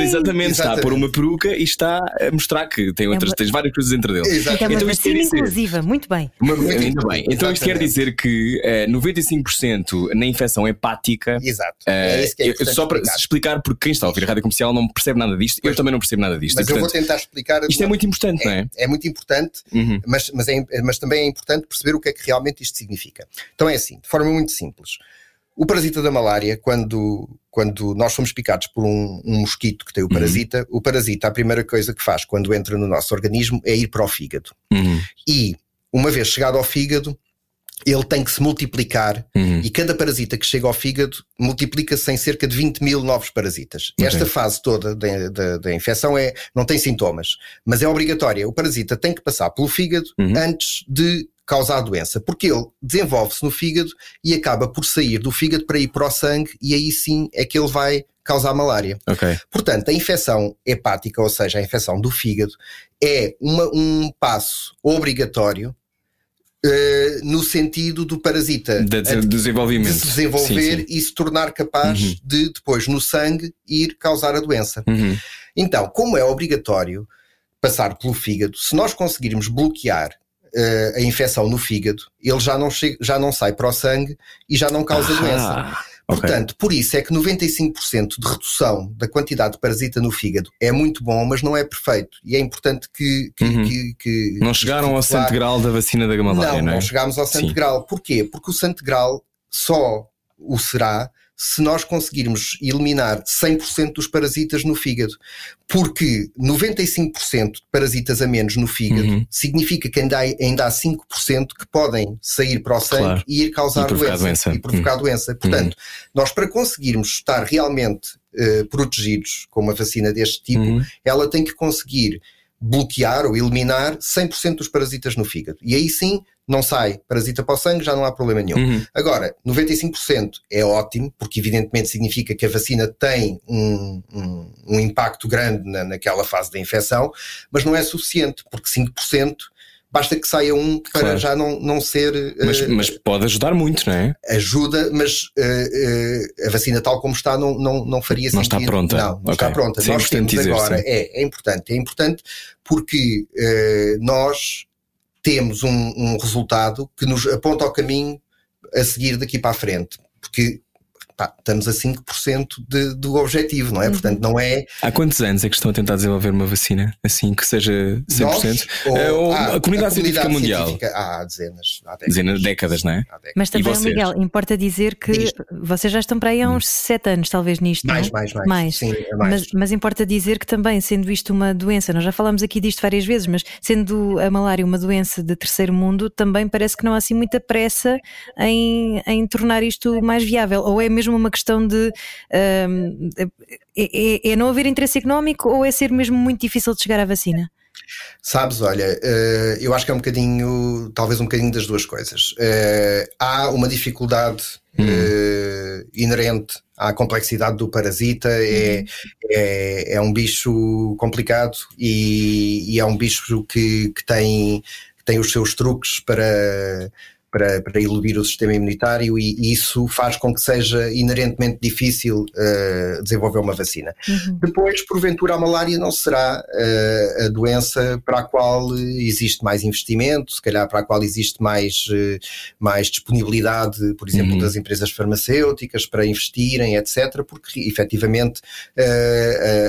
Exatamente, está a pôr uma peruca e está a mostrar que tem, outras, é uma... tens várias coisas entre deles. Exatamente. É uma então, vacina inclusiva, muito bem. Uma, muito ainda bem. Então isto quer dizer que uh, eh, 95% na infecção hepática. Exato. Uh, é isso que é só para explicar. explicar, porque quem está a ouvir a rádio comercial não percebe nada disto, pois, eu também não percebo nada disto. Mas e, portanto, eu vou tentar explicar. Isto é muito importante, não é? É muito importante, uhum. mas, mas, é, mas também é importante perceber o que é que realmente isto significa. Então é assim, de forma muito simples. O parasita da malária, quando, quando nós somos picados por um, um mosquito que tem o uhum. parasita, uhum. o parasita, a primeira coisa que faz quando entra no nosso organismo é ir para o fígado. Uhum. E, uma vez chegado ao fígado, ele tem que se multiplicar uhum. e cada parasita que chega ao fígado multiplica-se em cerca de 20 mil novos parasitas. Okay. Esta fase toda da infecção é, não tem sintomas, mas é obrigatória. O parasita tem que passar pelo fígado uhum. antes de causar a doença, porque ele desenvolve-se no fígado e acaba por sair do fígado para ir para o sangue e aí sim é que ele vai causar malária. Okay. Portanto, a infecção hepática, ou seja, a infecção do fígado, é uma, um passo obrigatório Uh, no sentido do parasita de, de desenvolvimento. de se desenvolver sim, sim. e se tornar capaz uhum. de depois no sangue ir causar a doença. Uhum. Então, como é obrigatório passar pelo fígado, se nós conseguirmos bloquear a infecção no fígado, ele já não, chega, já não sai para o sangue e já não causa ah, doença. Portanto, okay. por isso é que 95% de redução da quantidade de parasita no fígado é muito bom, mas não é perfeito. E é importante que. que, uhum. que, que não chegaram ao santo grau da vacina da malária, não, não é? Não, chegámos ao santo Sim. grau. Porquê? Porque o santo grau só o será se nós conseguirmos eliminar 100% dos parasitas no fígado. Porque 95% de parasitas a menos no fígado uhum. significa que ainda há, ainda há 5% que podem sair para o sangue claro. e ir causar e doença, doença, E provocar uhum. doença. Portanto, uhum. nós para conseguirmos estar realmente uh, protegidos com uma vacina deste tipo, uhum. ela tem que conseguir bloquear ou eliminar 100% dos parasitas no fígado. E aí sim não sai parasita para o sangue, já não há problema nenhum. Uhum. Agora, 95% é ótimo, porque evidentemente significa que a vacina tem um, um, um impacto grande na, naquela fase da infecção, mas não é suficiente, porque 5% basta que saia um para Claro. já não, não ser. Mas, eh, mas pode ajudar muito, não é? ajuda, mas eh, eh, a vacina tal como está não, não, não faria Não sentido. está pronta. Não, não Ok. está pronta. É nós temos dizer, agora, sim. é, é importante, é importante porque nós temos um, um resultado que nos aponta ao caminho a seguir daqui para a frente, porque pá, estamos a 5% de, do objetivo, não é? Portanto, não é Há quantos anos é que estão a tentar desenvolver uma vacina assim que seja 100%? nós Eh, ou ah, a comunidade científica mundial. científica, há dezenas, há décadas. Dezenas, décadas, não é? Décadas. Mas também? Miguel, importa dizer que Diz. vocês já estão para aí há uns sete anos, talvez, nisto. Mais, não? mais, mais. Sim, é mais. Mas, mas importa dizer que também, sendo isto uma doença, nós já falámos aqui disto várias vezes, mas sendo a malária uma doença de terceiro mundo, também parece que não há assim muita pressa em, em tornar isto mais viável. Ou é mesmo uma questão de. hum, é, é- é não haver interesse económico ou é ser mesmo muito difícil de chegar à vacina? Sabes, olha, eh, eu acho que é um bocadinho, talvez um bocadinho das duas coisas. Eh, há uma dificuldade eh, inerente à complexidade do parasita, é, é, é um bicho complicado e, e é um bicho que, que tem, que tem os seus truques para. Para, para iludir o sistema imunitário e, e isso faz com que seja inerentemente difícil eh, desenvolver uma vacina. Depois, porventura, a malária não será eh, a doença para a qual existe mais investimento, se calhar para a qual existe mais, eh, mais disponibilidade, por exemplo, Uhum. das empresas farmacêuticas para investirem, etc., porque efetivamente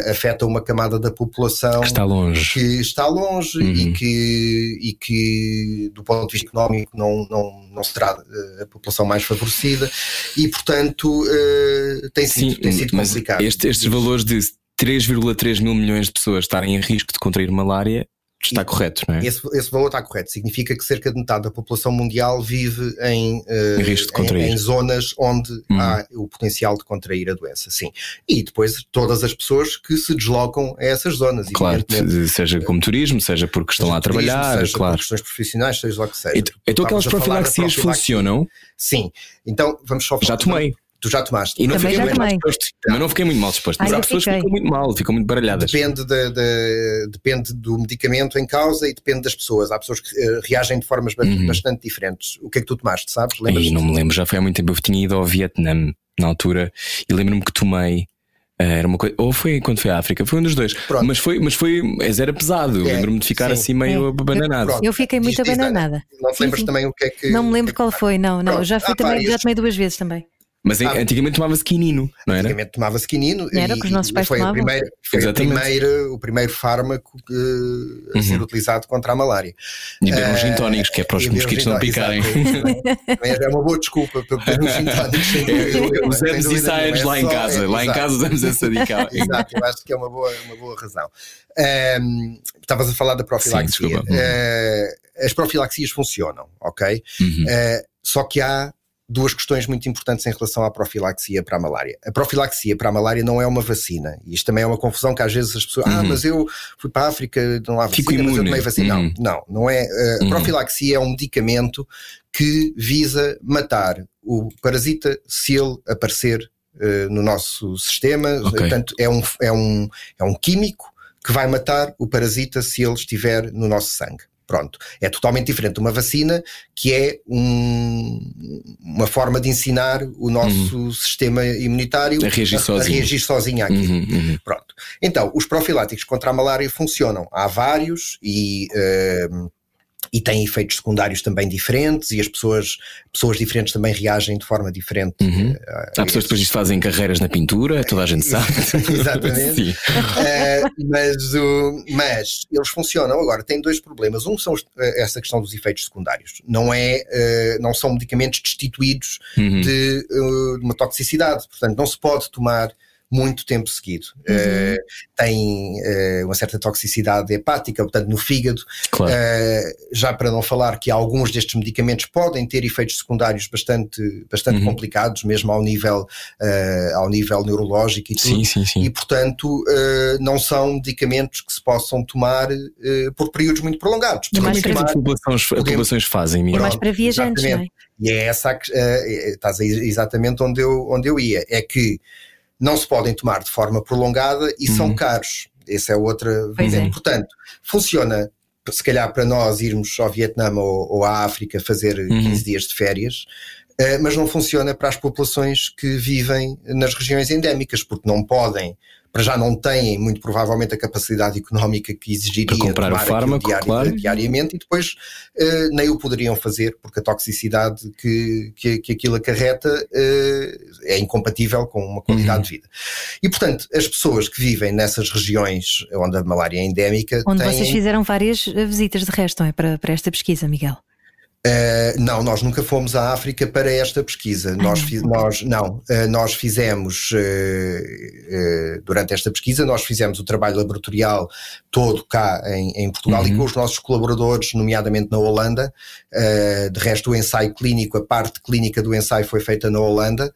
afeta uma camada da população Que está longe. que está longe Uhum. e, que, e que, do ponto de vista económico, não, não, não será eh, a população mais favorecida e, portanto, eh, tem sido, tem sido complicado. este- estes valores de 3,3 mil milhões de pessoas estarem em risco de contrair malária está E- correto, não é? Esse, esse valor está correto. Significa que cerca de metade da população mundial vive em, Em risco de contrair. em- em zonas onde Hum. há o potencial de contrair a doença, sim. E depois todas as pessoas que se deslocam a essas zonas. Claro, seja como turismo, seja porque estão lá a Seja turismo, trabalhar, seja por claro. questões profissionais, seja lá o que seja. Então, então aquelas profilaxias profilaxia. funcionam? Sim. Então vamos só Já tomei. Tu já tomaste. E não Também fiquei já muito mal disposto. Mas não fiquei muito mal disposto. Mas há eu pessoas que ficam muito mal, ficam muito baralhadas. Depende, da- da- depende do medicamento em causa e depende das pessoas. Há pessoas que eh, reagem de formas Uhum. bastante diferentes. O que é que tu tomaste, sabes? Aí Lembras-te? não me lembro, já foi há muito tempo. Eu tinha ido ao Vietnã na altura e lembro-me que tomei. eh, Era uma coisa, ou foi quando foi à África, foi um dos dois. Pronto. Mas foi, mas foi, mas era pesado. Eu É, Lembro-me de ficar sim. assim meio É. abananado. Pronto. Eu fiquei muito Diz- diz, Ana. abananada. Não te Sim, lembras sim. também o que é que. Não me que lembro é que qual foi, não, não. Pronto. Já fui Ah, pá, também, já estes- tomei duas vezes também. Mas Ah. antigamente tomava-se quinino, não era? Antigamente tomava-se quinino Era e, o que os nossos pais foi, a tomavam? primeira, foi a primeira, o primeiro fármaco que, a ser Uhum. utilizado contra a malária. E beber uns Eh, gin tónicos, que é para os mosquitos não picarem. é não é? É uma boa desculpa para beber uns gin tónicos. Usamos isso há anos É lá em casa. é- Lá em casa usamos essa dica. Exato, eu acho que é uma boa, uma boa razão. Ahm, Estavas a falar da profilaxia. Sim, desculpa. Ah, as profilaxias funcionam, ok? Uhum. Ah, só que há duas questões muito importantes em relação à profilaxia para a malária. A profilaxia para a malária não é uma vacina. E isto também é uma confusão que às vezes as pessoas. Ah, Uhum. mas eu fui para a África, não há Fico vacina, mas eu tomei vacina. Uhum. Não, não, não é. ah, Uhum. A profilaxia é um medicamento que visa matar o parasita se ele aparecer eh, no nosso sistema. Ok. Portanto, é um, é, um, é um químico que vai matar o parasita se ele estiver no nosso sangue. Pronto. É totalmente diferente de uma vacina, que é um- uma forma de ensinar o nosso sistema imunitário A reagir sozinho. reagir sozinho àquilo. Uhum, uhum. Pronto. Então, os profiláticos contra a malária funcionam. Há vários e, ehm, e têm efeitos secundários também diferentes e as pessoas, pessoas diferentes também reagem de forma diferente. Uhum. eh, Há pessoas que depois fazem carreiras na pintura, toda a gente sabe. (laughs) Exatamente. Uh, mas, o- mas eles funcionam. Agora, tem dois problemas. Um são os- eh, essa questão dos efeitos secundários. Não, é, não são medicamentos destituídos Uhum. de, de uma toxicidade. Portanto, não se pode tomar muito tempo seguido. Eh, tem eh, uma certa toxicidade hepática, portanto, no fígado. Claro. Eh, já para não falar que alguns destes medicamentos podem ter efeitos secundários bastante, bastante Uhum. complicados, mesmo ao nível, ao nível neurológico e tudo. Sim, sim, sim. E, portanto, não são medicamentos que se possam tomar por períodos muito prolongados. E mais é que as para- populações, as Podemos- populações fazem, É Miguel? mais para viajantes, não é? exatamente. E é essa, a que- estás aí exatamente onde eu, onde eu ia. É que não se podem tomar de forma prolongada e Uhum. são caros. Essa é outra vertente. é. Portanto, funciona se calhar para nós irmos ao Vietnã ou, ou à África fazer uhum. 15 dias de férias, mas não funciona para as populações que vivem nas regiões endémicas, porque não podem para já não têm, muito provavelmente, a capacidade económica que exigiria para comprar o fármaco, diari claro. diariamente e depois uh, nem o poderiam fazer porque a toxicidade que, que, que aquilo acarreta uh, é incompatível com uma qualidade uhum. de vida. E, portanto, as pessoas que vivem nessas regiões onde a malária é endémica. Onde têm... vocês fizeram várias visitas de resto, não é? Para, para esta pesquisa, Miguel. Uh, não, nós nunca fomos à África para esta pesquisa. Ah, nós, fi, nós, não, uh, nós fizemos, uh, durante esta pesquisa, nós fizemos o trabalho laboratorial todo cá em, em Portugal uhum. e com os nossos colaboradores, nomeadamente na Holanda. de resto, o ensaio clínico, a parte clínica do ensaio foi feita na Holanda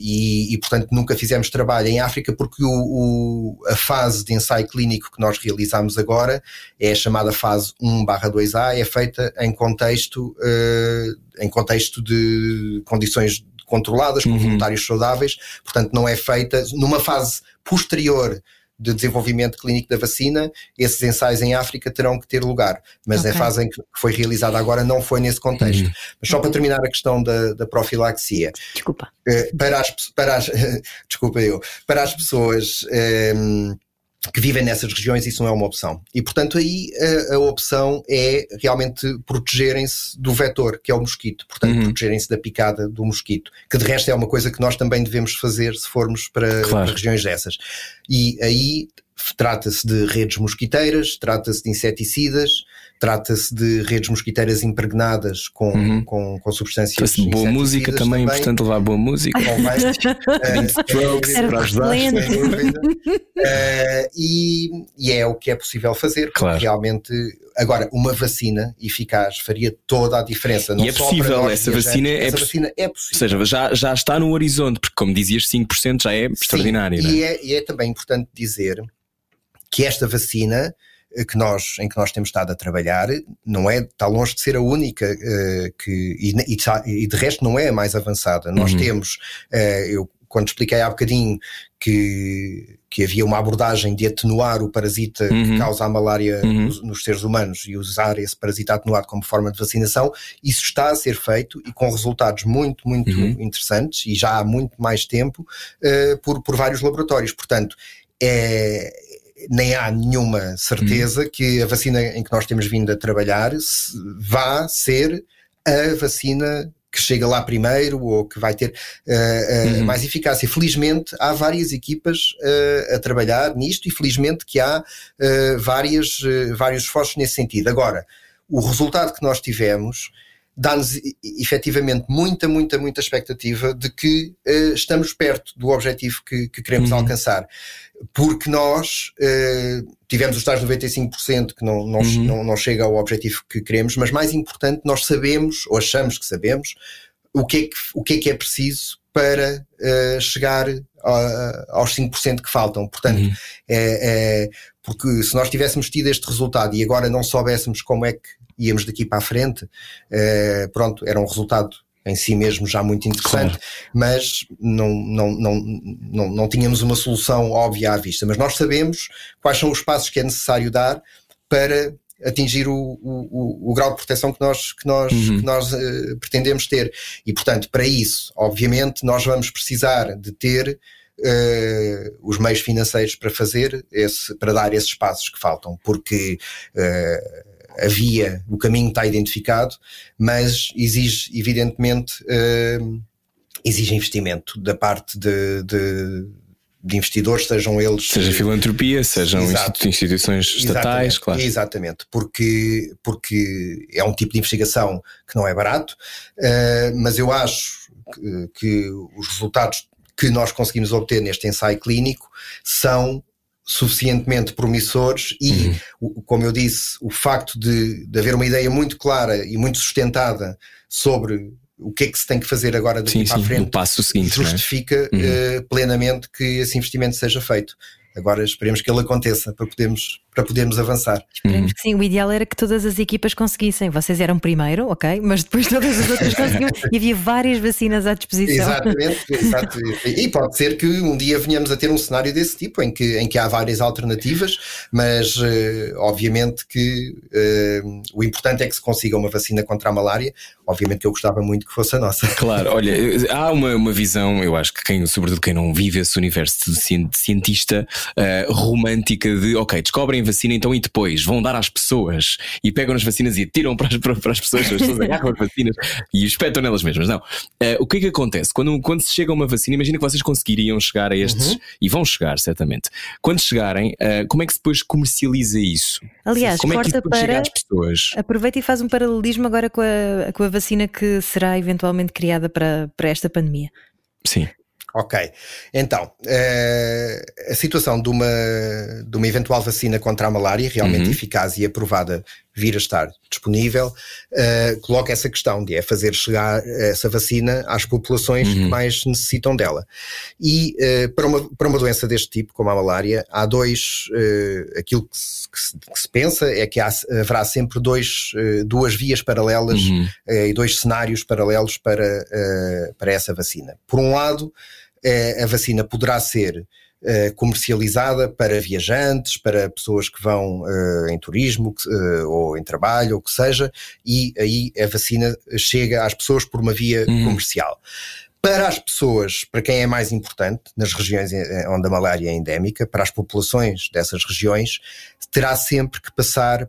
e, e, portanto, nunca fizemos trabalho em África porque o, o, a fase de ensaio clínico que nós realizamos agora é a chamada fase 1/2A, é feita em contexto contexto, uh, em contexto de condições controladas, com uhum. voluntários saudáveis, portanto não é feita numa fase posterior de desenvolvimento clínico da vacina, esses ensaios em África terão que ter lugar, mas okay. a fase em que foi realizada agora não foi nesse contexto. Uhum. Mas só para terminar a questão da, da profilaxia. Desculpa. Uh, para as, para as, (laughs) desculpa eu, para as pessoas. Um, ehm, que vivem nessas regiões, isso não é uma opção. E, portanto, aí a, a opção é realmente protegerem-se do vetor, que é o mosquito. Portanto, uhum. protegerem-se da picada do mosquito, que de resto é uma coisa que nós também devemos fazer se formos para, claro. para regiões dessas. E aí trata-se de redes mosquiteiras, trata-se de inseticidas, trata-se de redes mosquiteiras impregnadas com, uhum. com, com substâncias. boa música também, também, é importante levar boa música. (laughs) Strokes para ajudar. uh, (laughs) e, e é o que é possível fazer, claro. realmente. Agora, uma vacina eficaz faria toda a diferença. Não e é possível, essa, vacina é, essa vacina é possível. Ou seja, já, já está no horizonte, porque como dizias, 5% já é Sim, extraordinário. E, é? É, e é também importante dizer que esta vacina que nós, em que nós temos estado a trabalhar não é, está longe de ser a única uh, que, e, e, de resto não é a mais avançada. Nós uhum. temos, uh, eu quando expliquei há bocadinho que, que havia uma abordagem de atenuar o parasita uhum. que causa a malária uhum. nos, nos, seres humanos e usar esse parasita atenuado como forma de vacinação, isso está a ser feito e com resultados muito, muito uhum. interessantes e já há muito mais tempo uh, por, por vários laboratórios. Portanto, é, nem há nenhuma certeza hum. que a vacina em que nós temos vindo a trabalhar vá ser a vacina que chega lá primeiro ou que vai ter uh, uh, uhum. mais eficácia. Felizmente há várias equipas uh, a trabalhar nisto e felizmente que há várias, vários esforços nesse sentido. Agora, o resultado que nós tivemos dá-nos efetivamente muita, muita, muita expectativa de que uh, estamos perto do objetivo que, que queremos uhum. alcançar. Porque nós uh, tivemos os tais 95% que não, não, uhum. não, não chega ao objetivo que queremos, mas mais importante, nós sabemos, ou achamos que sabemos, o que é que, o que, é, que é preciso para uh, chegar a, aos 5% que faltam. Portanto, uhum. é, é, porque se nós tivéssemos tido este resultado e agora não soubéssemos como é que íamos daqui para a frente, uh, pronto, era um resultado em si mesmo já muito interessante, claro. mas não, não, não, não, não tínhamos uma solução óbvia à vista. Mas nós sabemos quais são os passos que é necessário dar para atingir o, o, o grau de proteção que nós, que nós, uhum. que nós uh, pretendemos ter. E, portanto, para isso, obviamente, nós vamos precisar de ter uh, os meios financeiros para fazer, esse, para dar esses passos que faltam, porque. Uh, a via, o caminho está identificado, mas exige, evidentemente, uh, exige investimento da parte de, de, de, investidores, sejam eles. Seja filantropia, sejam instituições estatais, exatamente, claro. Exatamente, porque, porque é um tipo de investigação que não é barato, uh, mas eu acho que, que os resultados que nós conseguimos obter neste ensaio clínico são suficientemente promissores e, uhum. como eu disse, o facto de, de haver uma ideia muito clara e muito sustentada sobre o que é que se tem que fazer agora daqui sim, para sim, a frente, passo seguinte, é? justifica é? uhum. uh, plenamente que esse investimento seja feito. Agora esperemos que ele aconteça para podermos, para podermos avançar. Esperemos que sim. O ideal era que todas as equipas conseguissem. Vocês eram primeiro, ok, mas depois todas as outras (laughs) conseguiam e havia várias vacinas à disposição. Exatamente, exato. E pode ser que um dia venhamos a ter um cenário desse tipo, em que, em que há várias alternativas, mas uh, obviamente que uh, o importante é que se consiga uma vacina contra a malária. Obviamente que eu gostava muito que fosse a nossa. Claro, olha, (laughs) há uma, uma visão, eu acho que quem, sobretudo quem não vive esse universo de cientista uh, romântica de ok, descobrem vacina então e depois vão dar às pessoas e pegam as vacinas e tiram para as, para as pessoas, as pessoas agarram as vacinas e espetam nelas mesmas. Não. Uh, o que é que acontece? Quando, quando se chega a uma vacina, imagina que vocês conseguiriam chegar a estes uhum. e vão chegar, certamente. Quando chegarem, uh, como é que se depois comercializa isso? Aliás, como é que para às pessoas? Aproveita e faz um paralelismo agora com a, com a vacina que será eventualmente criada para, para esta pandemia. Sim. Ok, então uh, a situação de uma, de uma eventual vacina contra a malária, realmente uhum. eficaz e aprovada, vir a estar disponível, uh, coloca essa questão de é fazer chegar essa vacina às populações uhum. que mais necessitam dela. E uh, para, uma, para uma doença deste tipo, como a malária, há dois, aquilo que se, que, se, que se, pensa é que há, haverá sempre dois, duas vias paralelas uhum. e dois cenários paralelos para, para essa vacina. Por um lado, a vacina poderá ser eh, comercializada para viajantes, para pessoas que vão uh, em turismo uh, ou em trabalho, ou que seja, e aí a vacina chega às pessoas por uma via uhum. comercial. Para as pessoas, para quem é mais importante, nas regiões onde a malária é endémica, para as populações dessas regiões, terá sempre que passar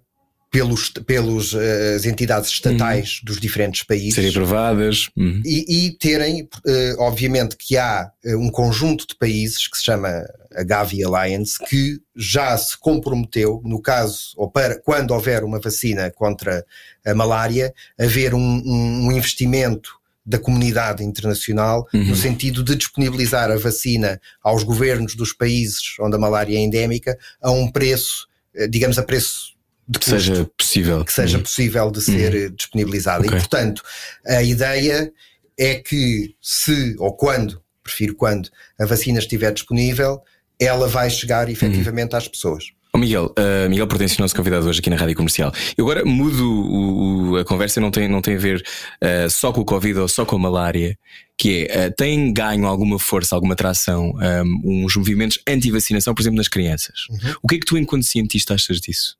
pelos, pelos as entidades estatais uhum. dos diferentes países. Serem aprovadas. Uhum. E, e, terem, uh, obviamente, que há uh, um conjunto de países que se chama a Gavi Alliance, que já se comprometeu, no caso, ou para quando houver uma vacina contra a malária, haver um, um investimento da comunidade internacional, uhum. no sentido de disponibilizar a vacina aos governos dos países onde a malária é endémica a um preço, digamos, a preço de que seja possível. Que seja uhum. possível de ser uhum. disponibilizada. Okay. E, portanto, a ideia é que se ou quando, prefiro quando, a vacina estiver disponível, ela vai chegar efetivamente uhum. às pessoas. Oh Miguel, uh, Miguel Portencio, nosso convidado hoje aqui na Rádio Comercial. Eu agora mudo o, o, a conversa, não tem, não tem a ver uh, só com o Covid ou só com a malária, que é, uh, tem ganho alguma força, alguma tração um, uns movimentos anti-vacinação, por exemplo, nas crianças. Uhum. O que é que tu, enquanto cientista, achas disso?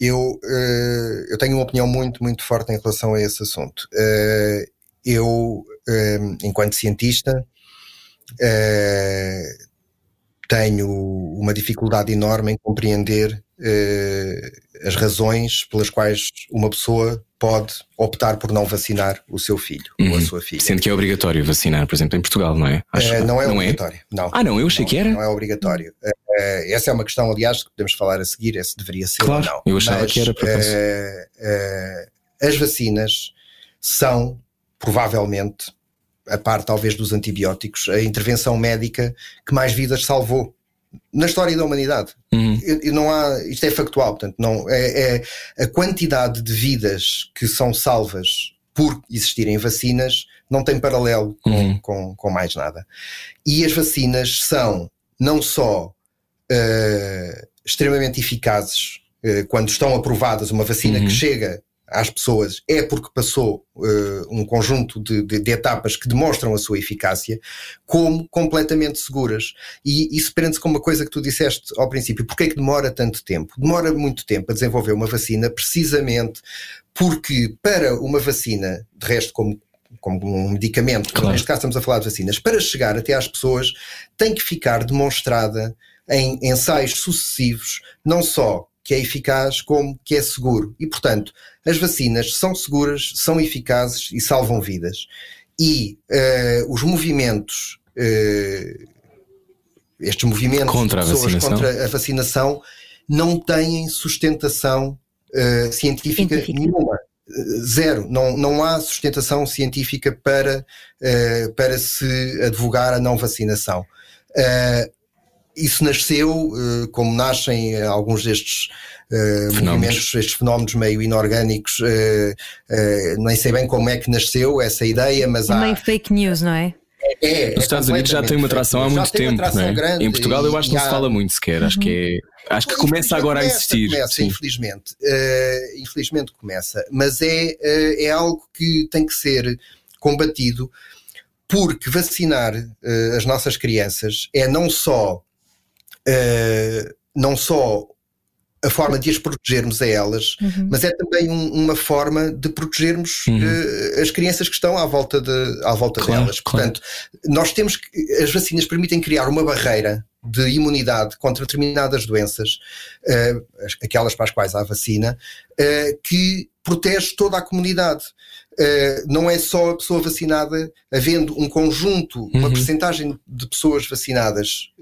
eu, uh, eu tenho uma opinião muito, muito forte em relação a esse assunto. Uh, eu, uh, enquanto cientista, tenho uma dificuldade enorme em compreender as razões pelas quais uma pessoa pode optar por não vacinar o seu filho uhum. ou a uhum. sua filha. Sendo que é obrigatório vacinar, por exemplo, em Portugal, não é? Acho, não é não é? obrigatório. É? Não. Ah, não, eu achei não, que era. Não é obrigatório. Uh, essa é uma questão, aliás, que podemos falar a seguir, se deveria ser claro, ou não. Eu achava Mas, que era por uh, uh, As vacinas são, provavelmente, a par talvez dos antibióticos, a intervenção médica que mais vidas salvou na história da humanidade. Uhum. E, não há, isto é factual, portanto, não, é, é, a quantidade de vidas que são salvas por existirem vacinas não tem paralelo com, uhum. com, com mais nada. E as vacinas são não só uh, extremamente eficazes uh, quando estão aprovadas, uma vacina uhum. que chega às pessoas é porque passou uh, um conjunto de, de, de, etapas que demonstram a sua eficácia, como completamente seguras. E isso prende-se com uma coisa que tu disseste ao princípio: porquê é que demora tanto tempo? Demora muito tempo a desenvolver uma vacina, precisamente porque para uma vacina, de resto, como como um medicamento, claro. neste caso estamos a falar de vacinas, para chegar até às pessoas, tem que ficar demonstrada em ensaios sucessivos, não só que é eficaz como que é seguro. E, portanto, as vacinas são seguras, são eficazes e salvam vidas. E uh, os movimentos, uh, estes movimentos contra de pessoas contra a vacinação, não têm sustentação uh, científica, científica, nenhuma. Zero, não, não há sustentação científica para, para se advogar a não vacinação. Uh, isso nasceu, uh, como nascem uh, alguns destes uh, movimentos, estes fenómenos meio inorgânicos, nem sei bem como é que nasceu essa ideia, mas é há. Meio fake news, não é? É, é, Os Estados Unidos já têm uma atração há muito tempo, não é? Em Portugal eu acho que não se fala muito sequer, acho que é Acho que começa agora começa, a existir. Começa, sim. infelizmente. Uh, infelizmente começa. Mas é, uh, é algo que tem que ser combatido porque vacinar uh, as nossas crianças é não só, não só a forma de as protegermos a elas, uhum. mas é também um, uma forma de protegermos uhum. uh, as crianças que estão à volta, de, à volta claro, delas. Portanto, claro. nós temos que, as vacinas permitem criar uma barreira de imunidade contra determinadas doenças, uh, aquelas para as quais há vacina, uh, que protege toda a comunidade. Uh, não é só a pessoa vacinada, havendo um conjunto, uhum. uma percentagem de pessoas vacinadas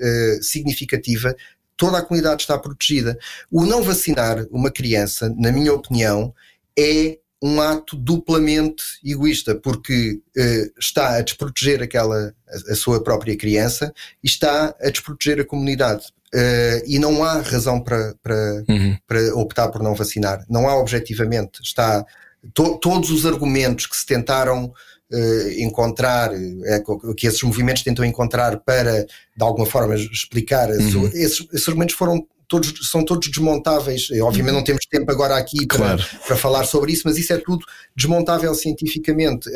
significativa, toda a comunidade está protegida. O não vacinar uma criança, na minha opinião, é um ato duplamente egoísta, porque uh, está a desproteger aquela, a, a, sua própria criança e está a desproteger a comunidade. Uh, e não há razão para, para, uhum. para optar por não vacinar. Não há objetivamente. Está to, todos os argumentos que se tentaram uh, encontrar, é, que esses movimentos tentam encontrar para, de alguma forma, explicar, uhum. esses, esses argumentos foram todos, são todos desmontáveis. Obviamente não temos tempo agora aqui para, claro. para falar sobre isso, mas isso é tudo desmontável cientificamente.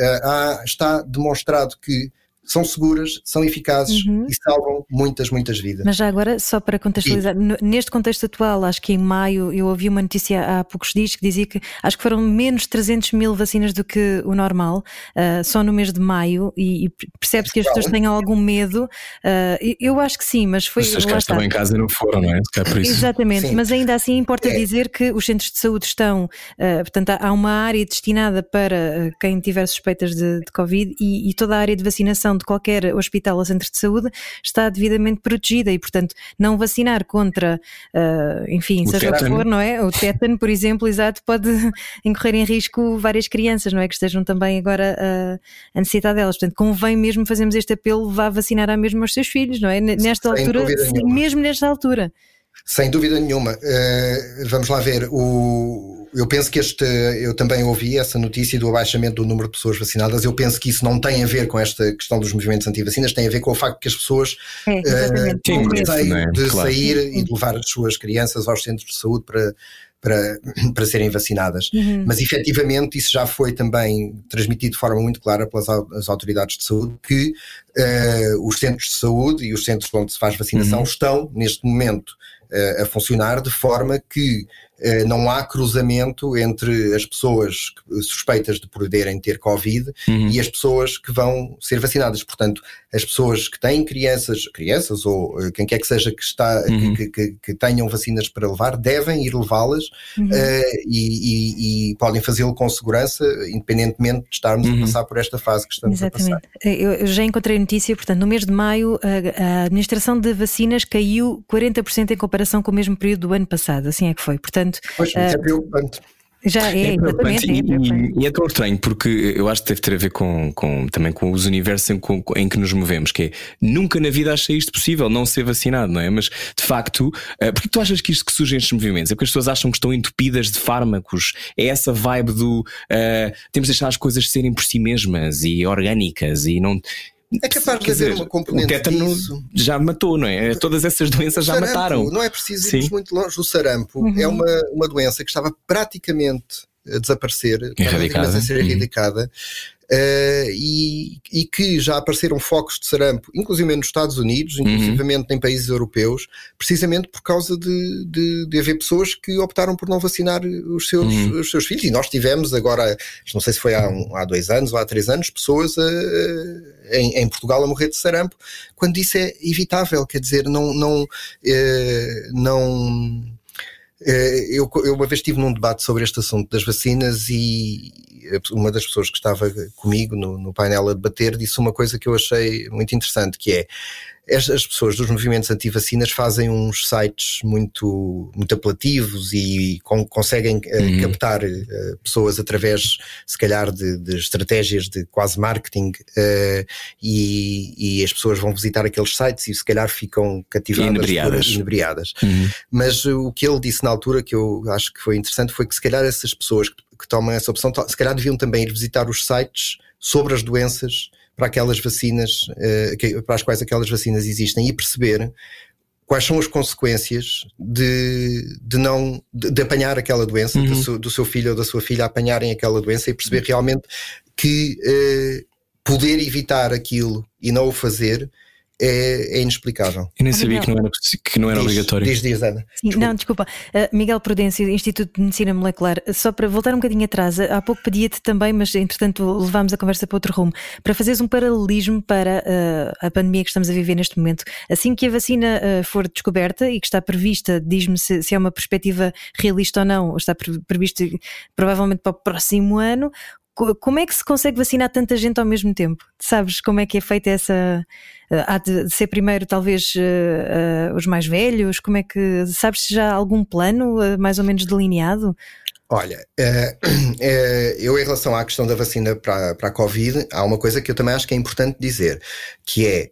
Está demonstrado que são seguras, são eficazes uhum. e salvam muitas, muitas vidas. Mas já agora, só para contextualizar, e... neste contexto atual, acho que em maio eu ouvi uma notícia há poucos dias que dizia que acho que foram menos 300 mil vacinas do que o normal, uh, só no mês de maio, e, e percebe-se que as pessoas tenham algum medo. Uh, eu acho que sim, mas foi. As que estavam em casa não foram, não é? é por isso. Exatamente, sim. mas ainda assim importa é. dizer que os centros de saúde estão, uh, portanto, há uma área destinada para quem tiver suspeitas de, de Covid e, e toda a área de vacinação de qualquer hospital ou centro de saúde está devidamente protegida e, portanto, não vacinar contra, uh, enfim, o seja o que for, não é? O tétano, por exemplo, exato, pode (laughs) incorrer em risco várias crianças, não é? Que estejam também agora uh, a necessitar delas. Portanto, convém mesmo fazermos este apelo, vá vacinar a mesmo aos seus filhos, não é? Nesta Sem altura, mesmo nesta altura. Sem dúvida nenhuma. Uh, vamos lá ver. O, eu penso que este. Eu também ouvi essa notícia do abaixamento do número de pessoas vacinadas. Eu penso que isso não tem a ver com esta questão dos movimentos anti-vacinas, tem a ver com o facto que as pessoas é, uh, têm receio é? de claro. sair e de levar as suas crianças aos centros de saúde para. Para, (clears throat) para serem vacinadas. Uhum. Mas efetivamente isso já foi também transmitido de forma muito clara pelas as autoridades de saúde que uh, os centros de saúde e os centros onde se faz vacinação uhum. estão, neste momento, a funcionar de forma que eh, não há cruzamento entre as pessoas suspeitas de poderem ter Covid uhum. e as pessoas que vão ser vacinadas. Portanto, as pessoas que têm crianças, crianças ou eh, quem quer que seja que, está, uhum. que, que, que, tenham vacinas para levar, devem ir levá-las uhum. uh, e, e, e, podem fazê-lo com segurança, independentemente de estarmos a uhum. passar por esta fase que estamos Exatamente. a passar. Eu já encontrei notícia, portanto, no mês de maio a, a administração de vacinas caiu 40% em comparação com o mesmo período do ano passado, assim é que foi. Portanto, Portanto, pois, uh, é preocupante. Já é, é exatamente. E, é e, é tão estranho porque eu acho que deve ter a ver com, com também com os universos em, com, em, que nos movemos, que é nunca na vida achei isto possível, não ser vacinado, não é? Mas de facto, uh, porque tu achas que isto que surge estes movimentos? É porque as pessoas acham que estão entupidas de fármacos, é essa vibe do uh, temos de deixar as coisas serem por si mesmas e orgânicas e não. É capaz de haver uma componente o tétano disso. já matou, não é? Todas essas doenças já sarampo, mataram. Não é preciso irmos muito longe. O sarampo uhum. é uma, uma doença que estava praticamente a desaparecer, erradicada. a ser uhum. erradicada. Uhum. Uh, e, e, que já apareceram focos de sarampo, inclusive nos Estados Unidos, inclusive uhum. em países europeus, precisamente por causa de, de, de, haver pessoas que optaram por não vacinar os seus, uhum. os seus filhos. E nós tivemos agora, não sei se foi há, um, há dois anos ou há três anos, pessoas a, em, em, Portugal a morrer de sarampo, quando isso é evitável, quer dizer, não. não, uh, não eh, eu, eu uma vez estive num debate sobre este assunto das vacinas e uma das pessoas que estava comigo no, no painel a debater disse uma coisa que eu achei muito interessante, que é as, pessoas dos movimentos anti-vacinas fazem uns sites muito, muito apelativos e com, conseguem uh, uhum. captar uh, pessoas através, se calhar, de, de estratégias de quase marketing uh, e, e, as pessoas vão visitar aqueles sites e se calhar ficam cativadas, inebriadas. inebriadas. Uhum. Mas o que ele disse na altura, que eu acho que foi interessante, foi que se calhar essas pessoas que, que tomam essa opção, se calhar deviam também ir visitar os sites sobre as doenças para aquelas vacinas, que, para as quais aquelas vacinas existem e perceber quais são as consequências de, de não de, de apanhar aquela doença, Uhum. do, seu, do seu filho ou da sua filha apanharem aquela doença e perceber realmente que eh, poder evitar aquilo e não o fazer é, é inexplicável. Eu nem sabia que não era, que não era Diz- obrigatório. Diz, diz, Ana. Sim, não, desculpa. Uh, Miguel Prudêncio, Instituto de Medicina Molecular, só para voltar um bocadinho atrás, há pouco pedia-te também, mas entretanto levámos a conversa para outro rumo, para fazeres um paralelismo para uh, a pandemia que estamos a viver neste momento. Assim que a vacina uh, for descoberta e que está prevista, diz-me se, se é uma perspectiva realista ou não, está pre- prevista provavelmente para o próximo ano. Co- Como é que se consegue vacinar tanta gente ao mesmo tempo? Sabes como é que é feita essa. Uh, há de ser primeiro, talvez, uh, uh, os mais velhos? Como é que. Sabes se já há algum plano uh, mais ou menos delineado? Olha, eh, (clears throat) eh, eu em relação à questão da vacina para, para a Covid, há uma coisa que eu também acho que é importante dizer, que é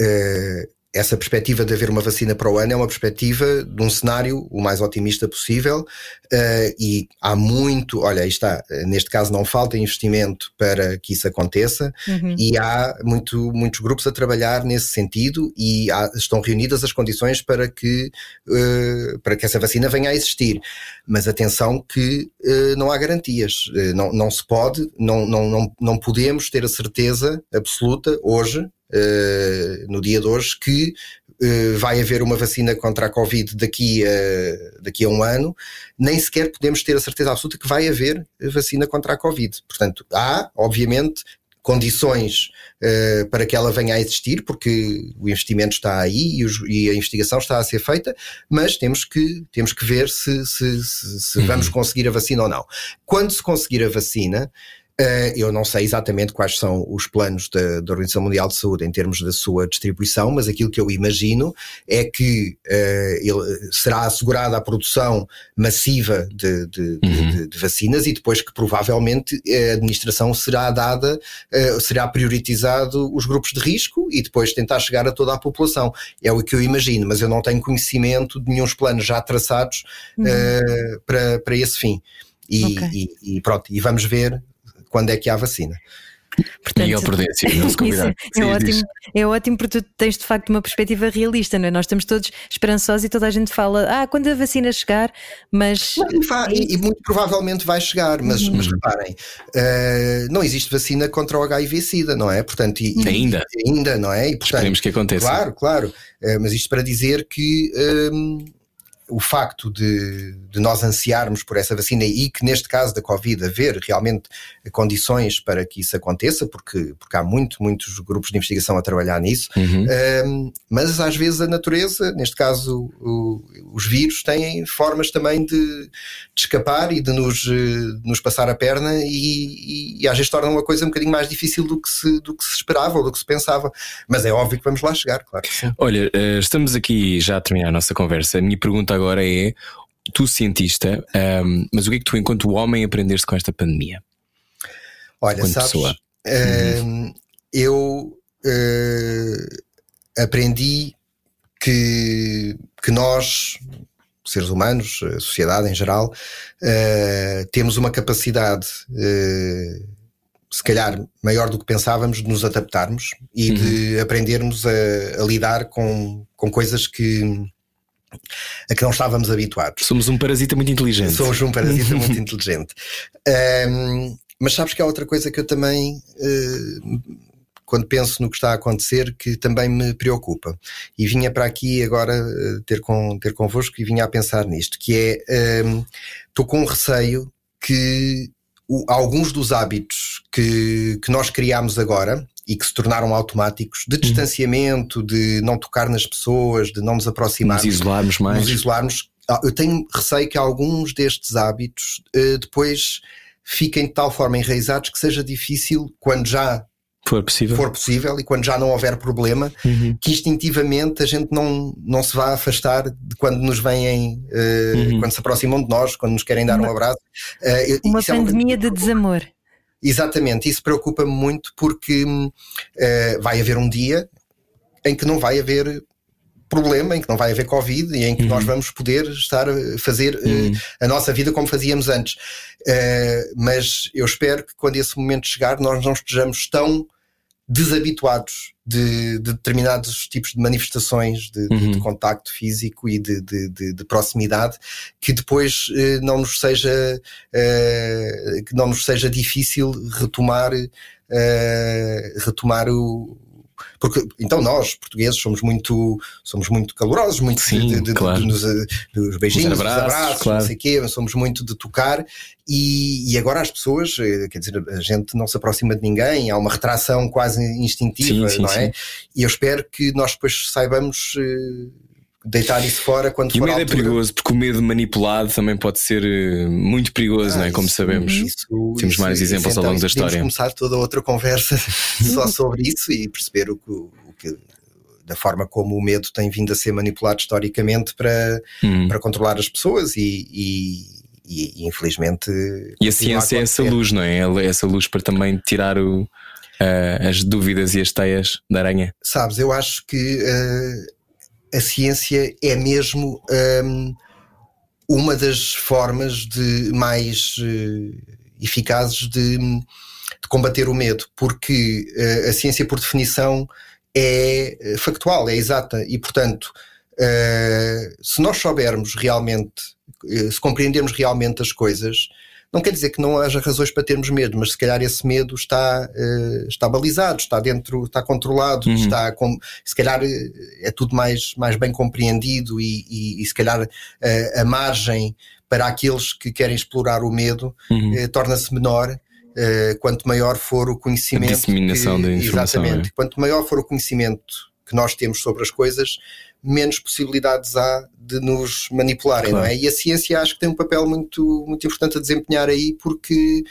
eh, essa perspectiva de haver uma vacina para o ano é uma perspectiva de um cenário o mais otimista possível eh, e há muito, olha, aí está, eh, neste caso não falta investimento para que isso aconteça Uhum. e há muito, muitos grupos a trabalhar nesse sentido e há- estão reunidas as condições para que, eh, para que essa vacina venha a existir. Mas atenção que eh, não há garantias. Não, não se pode, não, não, não, não podemos ter a certeza absoluta hoje, no dia de hoje, que eh, vai haver uma vacina contra a Covid daqui a, daqui a um ano, nem sequer podemos ter a certeza absoluta que vai haver vacina contra a Covid. Portanto, há, obviamente, condições eh, para que ela venha a existir, porque o investimento está aí e, os- e a investigação está a ser feita, mas temos que, temos que ver se, se, se- se vamos conseguir a vacina ou não. Quando se conseguir a vacina, eh, eu não sei exatamente quais são os planos da, da Organização Mundial de Saúde em termos da sua distribuição, mas aquilo que eu imagino é que eh, ele- será assegurada a produção massiva de, de- Uhum. de- de vacinas e depois que provavelmente a administração será dada, eh, será prioritizado os grupos de risco e depois tentar chegar a toda a população. É o que eu imagino, mas eu não tenho conhecimento de nenhum planos já traçados eh, para, para esse fim. E, Ok. e- e pronto, e vamos ver quando é que há vacina. Portanto, Miguel Prudêncio, não se (laughs) convidar. é, ótimo, é ótimo porque tu tens de facto uma perspectiva realista, não é? Nós estamos todos esperançosos e toda a gente fala, ah, quando a vacina chegar, mas E, fa- e- e muito provavelmente vai chegar, mas, mas reparem, eh, não existe vacina contra o HIV-Sida, não é? Portanto, e- e- Ainda. ainda, não é? E, portanto, Esperemos que aconteça. Claro, claro. Eh, mas isto para dizer que hum, o facto de, de nós ansiarmos por essa vacina e que neste caso da Covid haver realmente condições para que isso aconteça, porque, porque há muito, muitos grupos de investigação a trabalhar nisso, Uhum. hum, mas às vezes a natureza, neste caso o- os vírus, têm formas também de, de escapar e de nos, eh, de nos passar a perna e, e- e às vezes tornam a coisa um bocadinho mais difícil do que, se, do que se esperava ou do que se pensava. Mas é óbvio que vamos lá chegar, claro que sim. Olha, eh, estamos aqui já a terminar a nossa conversa. A minha pergunta agora é: tu, cientista, ahm, mas o que é que tu, enquanto homem, aprendeste com esta pandemia? Olha, Quando sabes, hum, eu eh, aprendi que, que nós, seres humanos, a sociedade em geral, eh, temos uma capacidade, eh, se calhar maior do que pensávamos, de nos adaptarmos e de aprendermos a, a lidar com, com coisas que, a que não estávamos habituados. Somos um parasita muito inteligente. Somos um parasita muito (laughs) inteligente. Ahm, mas sabes que há outra coisa que eu também, eh, quando penso no que está a acontecer, que também me preocupa. E vinha para aqui agora eh, ter, com, ter convosco e vinha a pensar nisto, que é, estou com um receio que o- alguns dos hábitos que, que nós criámos agora e que se tornaram automáticos, de distanciamento, de não tocar nas pessoas, de não nos Nos aproximarmos, isolarmos mais. nos isolarmos. Ah, Eu tenho receio que alguns destes hábitos eh, depois fiquem de tal forma enraizados que seja difícil, quando já For possível. for possível e quando já não houver problema, Uhum. que instintivamente a gente não, não se vá afastar de quando nos vêm, eh, Uhum. quando se aproximam de nós, quando nos querem dar um abraço. Eu- uma isso é uma pandemia de desamor. Exatamente, isso preocupa-me muito porque eh, vai haver um dia em que não vai haver problema, em que não vai haver Covid e em que nós vamos poder estar a fazer eh, Uhum. a nossa vida como fazíamos antes. Eh, mas eu espero que quando esse momento chegar nós não estejamos tão desabituados de, de, determinados tipos de manifestações de, uhum. de, de contacto físico e de, de proximidade que depois eh, não nos seja eh, que não nos seja difícil retomar eh, retomar o porque então nós portugueses somos muito somos muito calorosos muito Sim, de, de, claro. de, nos, dos beijinhos dos abraços, abraços claro. não sei quê, somos muito de tocar e, e, agora as pessoas eh, quer dizer a gente não se aproxima de ninguém há uma retração quase instintiva sim, sim, não é sim. e eu espero que nós depois saibamos uh, deitar isso fora quando e for o medo é perigoso, porque o medo manipulado também pode ser eh, muito perigoso, ah, não é? Como isso, sabemos. Isso, Temos isso, vários exemplos ao longo da história. Começar toda outra conversa (laughs) só sobre isso e perceber o que, o que, da forma como o medo tem vindo a ser manipulado historicamente para, hum. para controlar as pessoas e, e e, infelizmente. E a ciência a é essa luz, não é? É essa luz para também tirar o, uh, as dúvidas e as teias da aranha. Sabes, eu acho que uh, a ciência é mesmo um, uma das formas de mais uh, eficazes de, de, combater o medo, porque uh, a ciência, por definição, é eh, factual, é exata. E, portanto, uh, se nós soubermos realmente, se compreendermos realmente as coisas, não quer dizer que não haja razões para termos medo, mas se calhar esse medo está, uh, está balizado, está dentro, está controlado, uhum. está com, se calhar eh, é tudo mais, mais bem compreendido e, e, e se calhar uh, a margem para aqueles que querem explorar o medo uhum. uh, torna-se menor. quanto maior for o conhecimento. A disseminação que, da informação. Exatamente. É? Quanto maior for o conhecimento que nós temos sobre as coisas, menos possibilidades há de nos manipularem, claro. não é? E a ciência acho que tem um papel muito, muito importante a desempenhar aí, porque,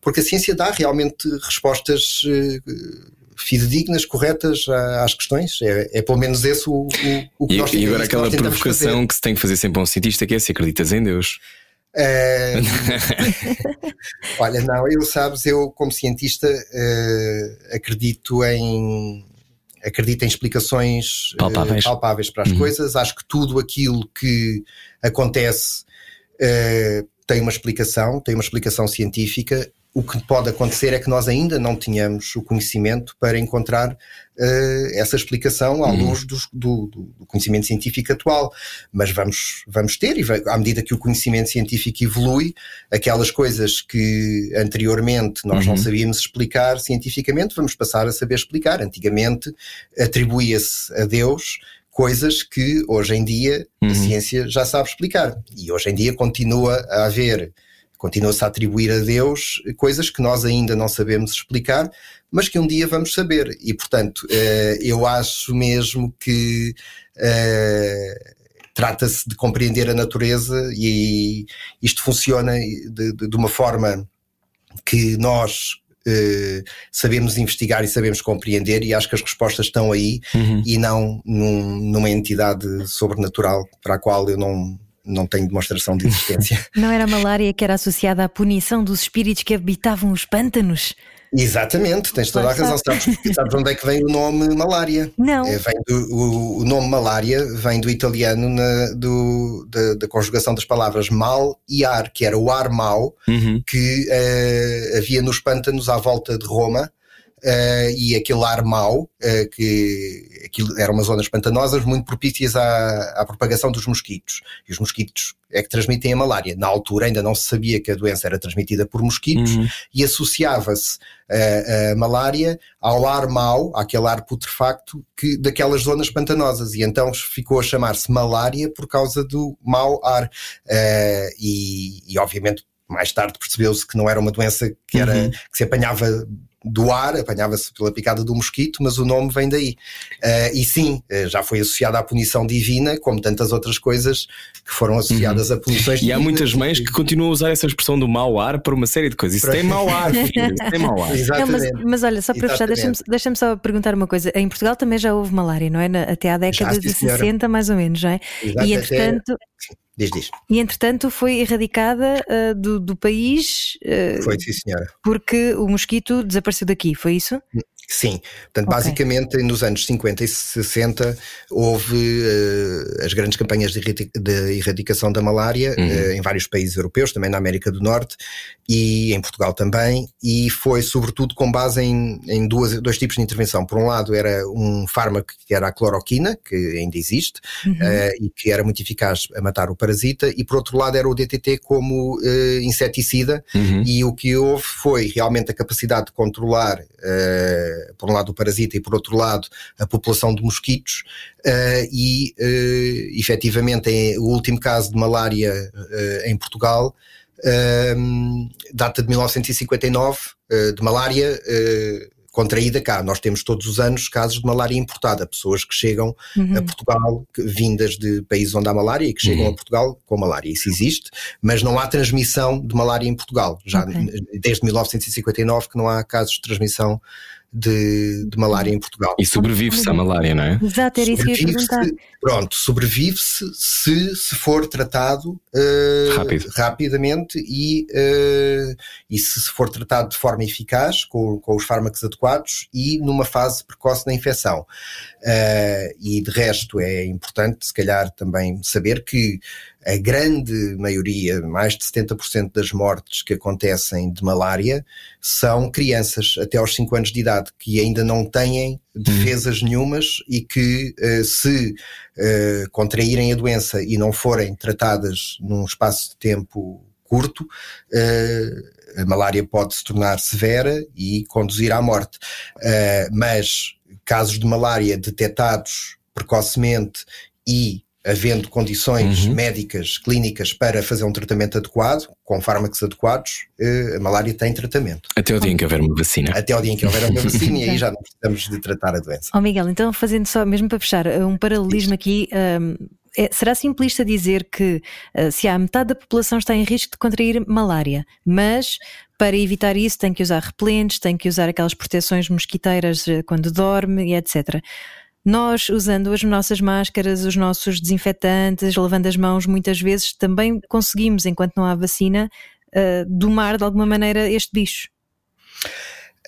porque a ciência dá realmente respostas uh, fidedignas, corretas às questões. É, é pelo menos esse o, o, o que e, nós E agora aquela provocação fazer. que se tem que fazer sempre a um cientista que é se acreditas em Deus. É... (laughs) Olha, não, eu sabes, eu como cientista uh, acredito em acredito em explicações eh, palpáveis, palpáveis para as uhum. coisas. Acho que tudo aquilo que acontece uh, tem uma explicação, tem uma explicação científica o que pode acontecer é que nós ainda não tínhamos o conhecimento para encontrar uh, essa explicação à uhum. luz do, do, do, conhecimento científico atual. Mas vamos, vamos ter, e vai, à medida que o conhecimento científico evolui, aquelas coisas que anteriormente nós uhum. não sabíamos explicar cientificamente, vamos passar a saber explicar. Antigamente atribuía-se a Deus coisas que hoje em dia uhum. a ciência já sabe explicar. E hoje em dia continua a haver Continua-se a atribuir a Deus coisas que nós ainda não sabemos explicar, mas que um dia vamos saber. E, portanto, eh, eu acho mesmo que eh, trata-se de compreender a natureza e isto funciona de, de uma forma que nós Uh, sabemos investigar e sabemos compreender, e acho que as respostas estão aí uhum. e não num, numa entidade sobrenatural para a qual eu não, não tenho demonstração de existência. (laughs) Não era a malária que era associada à punição dos espíritos que habitavam os pântanos? Exatamente, tens toda a razão. Sabes, sabes onde é que vem o nome malária? Não. É, vem do, o, o, nome malária vem do italiano na, do, da, da, conjugação das palavras mal e ar, que era o ar mau uhum. que uh, havia nos pântanos à volta de Roma uh, e aquele ar mau, uh, que aquilo eram umas zonas pantanosas muito propícias à, à, propagação dos mosquitos. E os mosquitos é que transmitem a malária. Na altura ainda não se sabia que a doença era transmitida por mosquitos uhum. e associava-se a, a malária ao ar mau, àquele ar putrefacto que, daquelas zonas pantanosas. E então ficou a chamar-se malária por causa do mau ar. Uh, e, e obviamente mais tarde percebeu-se que não era uma doença que, era, uhum. que se apanhava do ar, apanhava-se pela picada do mosquito, mas o nome vem daí. Uh, e sim, uh, já foi associada à punição divina, como tantas outras coisas que foram associadas uhum. a punições E há muitas mães que continuam a usar essa expressão do mau ar para uma série de coisas. Isso para... tem mau ar, filho, isso tem mau ar. (laughs) Não, mas, mas, olha, só para fechar, deixa-me deixa só perguntar uma coisa. Em Portugal também já houve malária, não é? Até à década já, de 60, mais ou menos, não é? Exato, e entretanto. Até... Diz, diz. E entretanto foi erradicada uh, do, do, país. Uh, foi, sim, senhora. Porque o mosquito desapareceu daqui, foi isso? Sim, portanto, Ok. basicamente nos anos 50 e 60 houve eh, as grandes campanhas de, de erradicação da malária Uhum. eh, em vários países europeus, também na América do Norte e em Portugal também, e foi sobretudo com base em, em duas, dois tipos de intervenção. Por um lado era um fármaco que era a cloroquina, que ainda existe, eh, e que era muito eficaz a matar o parasita, e por outro lado era o DTT como inseticida, Uhum. e o que houve foi realmente a capacidade de controlar, eh, por um lado, o parasita e por outro lado, a população de mosquitos. eh, e eh, efetivamente, em- o último caso de malária em Portugal data de 1959, eh, de malária. Contraída cá, nós temos todos os anos casos de malária importada, pessoas que chegam a Portugal, que- vindas de países onde há malária e que chegam Uhum. a Portugal com malária. Isso existe, mas não há transmissão de malária em Portugal. Já Ok. n- desde 1959 que não há casos de transmissão de, de malária em Portugal. E sobrevive-se à malária, não é? Exato, era isso que eu ia perguntar. Pronto, sobrevive-se se, se for tratado eh, Rápido. rapidamente e, eh, e se se for tratado de forma eficaz, com, com os fármacos adequados e numa fase precoce da infecção. Eh, e de resto é importante, se calhar, também saber que a grande maioria, mais de 70% das mortes que acontecem de malária, são crianças até aos 5 anos de idade que ainda não têm defesas nenhumas e que eh, se eh, contraírem a doença e não forem tratadas num espaço de tempo curto, eh, a malária pode se tornar severa e conduzir à morte. Mas casos de malária detectados precocemente e havendo condições Uhum. médicas, clínicas para fazer um tratamento adequado, com fármacos adequados, eh, a malária tem tratamento. Até o dia em que houver uma vacina. Até ao dia em que houver uma vacina e aí (laughs) já não precisamos de tratar a doença. Ó Miguel, então fazendo só, mesmo para fechar, um paralelismo aqui, hum, é- será simplista dizer que ah, se há metade da população está em risco de contrair malária, mas para evitar isso tem que usar repelentes, tem que usar aquelas proteções mosquiteiras eh, quando dorme e etc. Nós, usando as nossas máscaras, os nossos desinfetantes, lavando as mãos, muitas vezes também conseguimos, enquanto não há vacina, ah, domar de alguma maneira este bicho.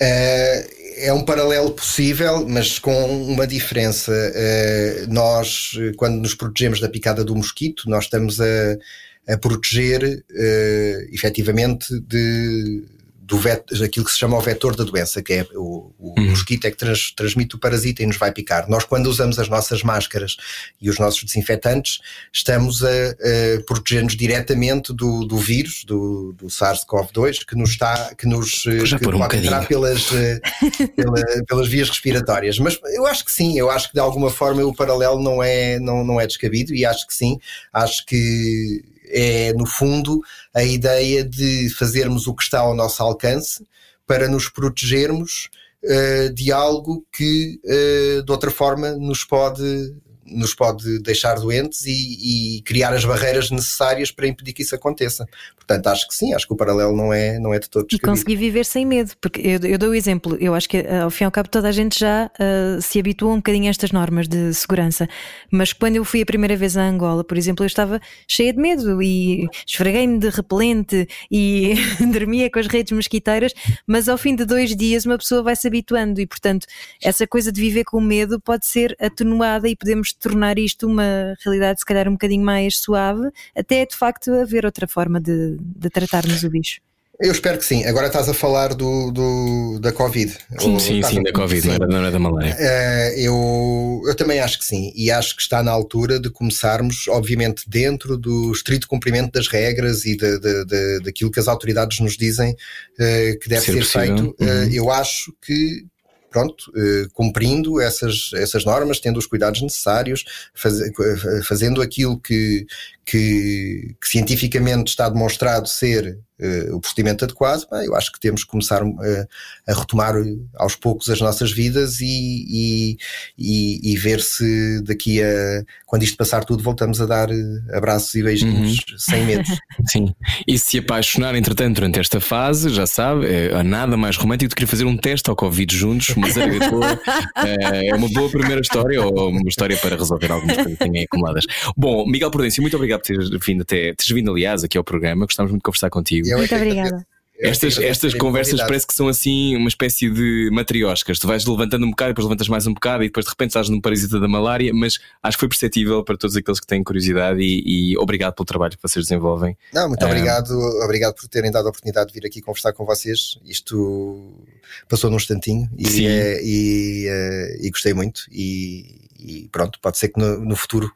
Eh, é um paralelo possível, mas com uma diferença. Eh, nós, quando nos protegemos da picada do mosquito, nós estamos a, a proteger efetivamente de, do vet, aquilo que se chama o vetor da doença, que é o, o Uhum. mosquito é que trans- transmite o parasita e nos vai picar. Nós, quando usamos as nossas máscaras e os nossos desinfetantes, estamos a, a proteger-nos diretamente do, do vírus, do, do SARS-CoV-2, que nos está, que nos eh, que por um pode entrar pelas, eh, pela- pelas vias respiratórias. Mas eu acho que sim, eu acho que de alguma forma o paralelo não é, não, não é descabido e acho que sim, acho que é no fundo a ideia de fazermos o que está ao nosso alcance para nos protegermos eh, de algo que eh, de outra forma nos pode nos pode deixar doentes e, e criar as barreiras necessárias para impedir que isso aconteça. Portanto, acho que sim, acho que o paralelo não é, não é de todo E conseguir viver sem medo, porque eu, eu dou o exemplo, eu acho que ah, ao fim e ao cabo toda a gente já ah, se habituou um bocadinho a estas normas de segurança, mas quando eu fui a primeira vez a Angola, por exemplo, eu estava cheia de medo e esfreguei-me de repelente e (laughs) dormia com as redes mosquiteiras, mas ao fim de dois dias uma pessoa vai se habituando e, portanto, essa coisa de viver com medo pode ser atenuada e podemos tornar isto uma realidade se calhar um bocadinho mais suave, até de facto haver outra forma de, de tratarmos o bicho. Eu espero que sim. Agora estás a falar do, do- da Covid. Ou Sim, estás sim, a- da Covid, não Sim. era, não era da malária. Eh, eu, eu também acho que sim, e acho que está na altura de começarmos, obviamente, dentro do estrito cumprimento das regras e de, de- de- daquilo que as autoridades nos dizem eh, que deve Ser ser, feito. Eh, Uhum. eu acho que. Pronto, eh, cumprindo essas, essas normas, tendo os cuidados necessários, faz- eh, fazendo aquilo que, que, que cientificamente está demonstrado ser o procedimento adequado, eu acho que temos que começar eh, a retomar eh, aos poucos as nossas vidas e, e, e- ver se daqui a quando isto passar tudo voltamos a dar eh, abraços e beijinhos sem medo. (laughs) Sim. E se apaixonar, entretanto, durante esta fase, já sabe, é nada mais romântico do que fazer um teste ao Covid juntos, uma zaragatua. (laughs) é uma boa primeira história ou uma história para resolver algumas coisas que têm acumuladas. Bom, Miguel Prudêncio, muito obrigado por teres vindo até, teres vindo, aliás, aqui ao programa. Gostámos muito de conversar contigo. Eu é Muito que obrigada. Eu Estas, estas conversas parece que são assim uma espécie de matrioscas. Tu vais levantando um bocado, depois levantas mais um bocado e depois de repente estás num parasita da malária, mas acho que foi perceptível para todos aqueles que têm curiosidade e, e obrigado pelo trabalho que vocês desenvolvem. Não, muito Ah. obrigado, obrigado por terem dado a oportunidade de vir aqui conversar com vocês. Isto passou num instantinho e, Sim. eh, e, eh, e gostei muito. E, e pronto, pode ser que no, no futuro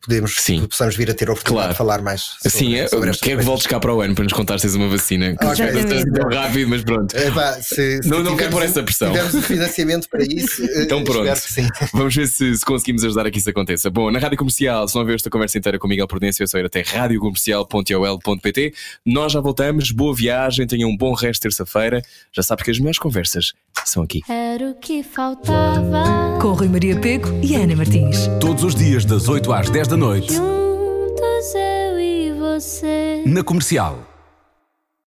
podemos, Sim. possamos vir a ter a oportunidade Claro. de falar mais. Sobre, Assim, é, sobre quero estas que coisas. voltes cá para o ano para nos contar se tens uma vacina. Que Ok. não estás tão rápido, mas pronto. Pá, se, se Não- não quero pôr essa pressão. Se tivermos o financiamento para isso, (laughs) eh, Então pronto. espero que sim. (laughs) Vamos ver se, se conseguimos ajudar a que isso aconteça. Bom, na Rádio Comercial, se não ver esta conversa inteira com Miguel Prudêncio, é só ir até radiocomercial.ol.pt. Nós já voltamos, boa viagem, tenham um bom resto de terça-feira. Já sabes que as melhores conversas são aqui. Era o que faltava. Com Rui Maria Peco e Ana Martins. Todos os dias, das 8 às 10 da noite, Juntos eu e você. na comercial.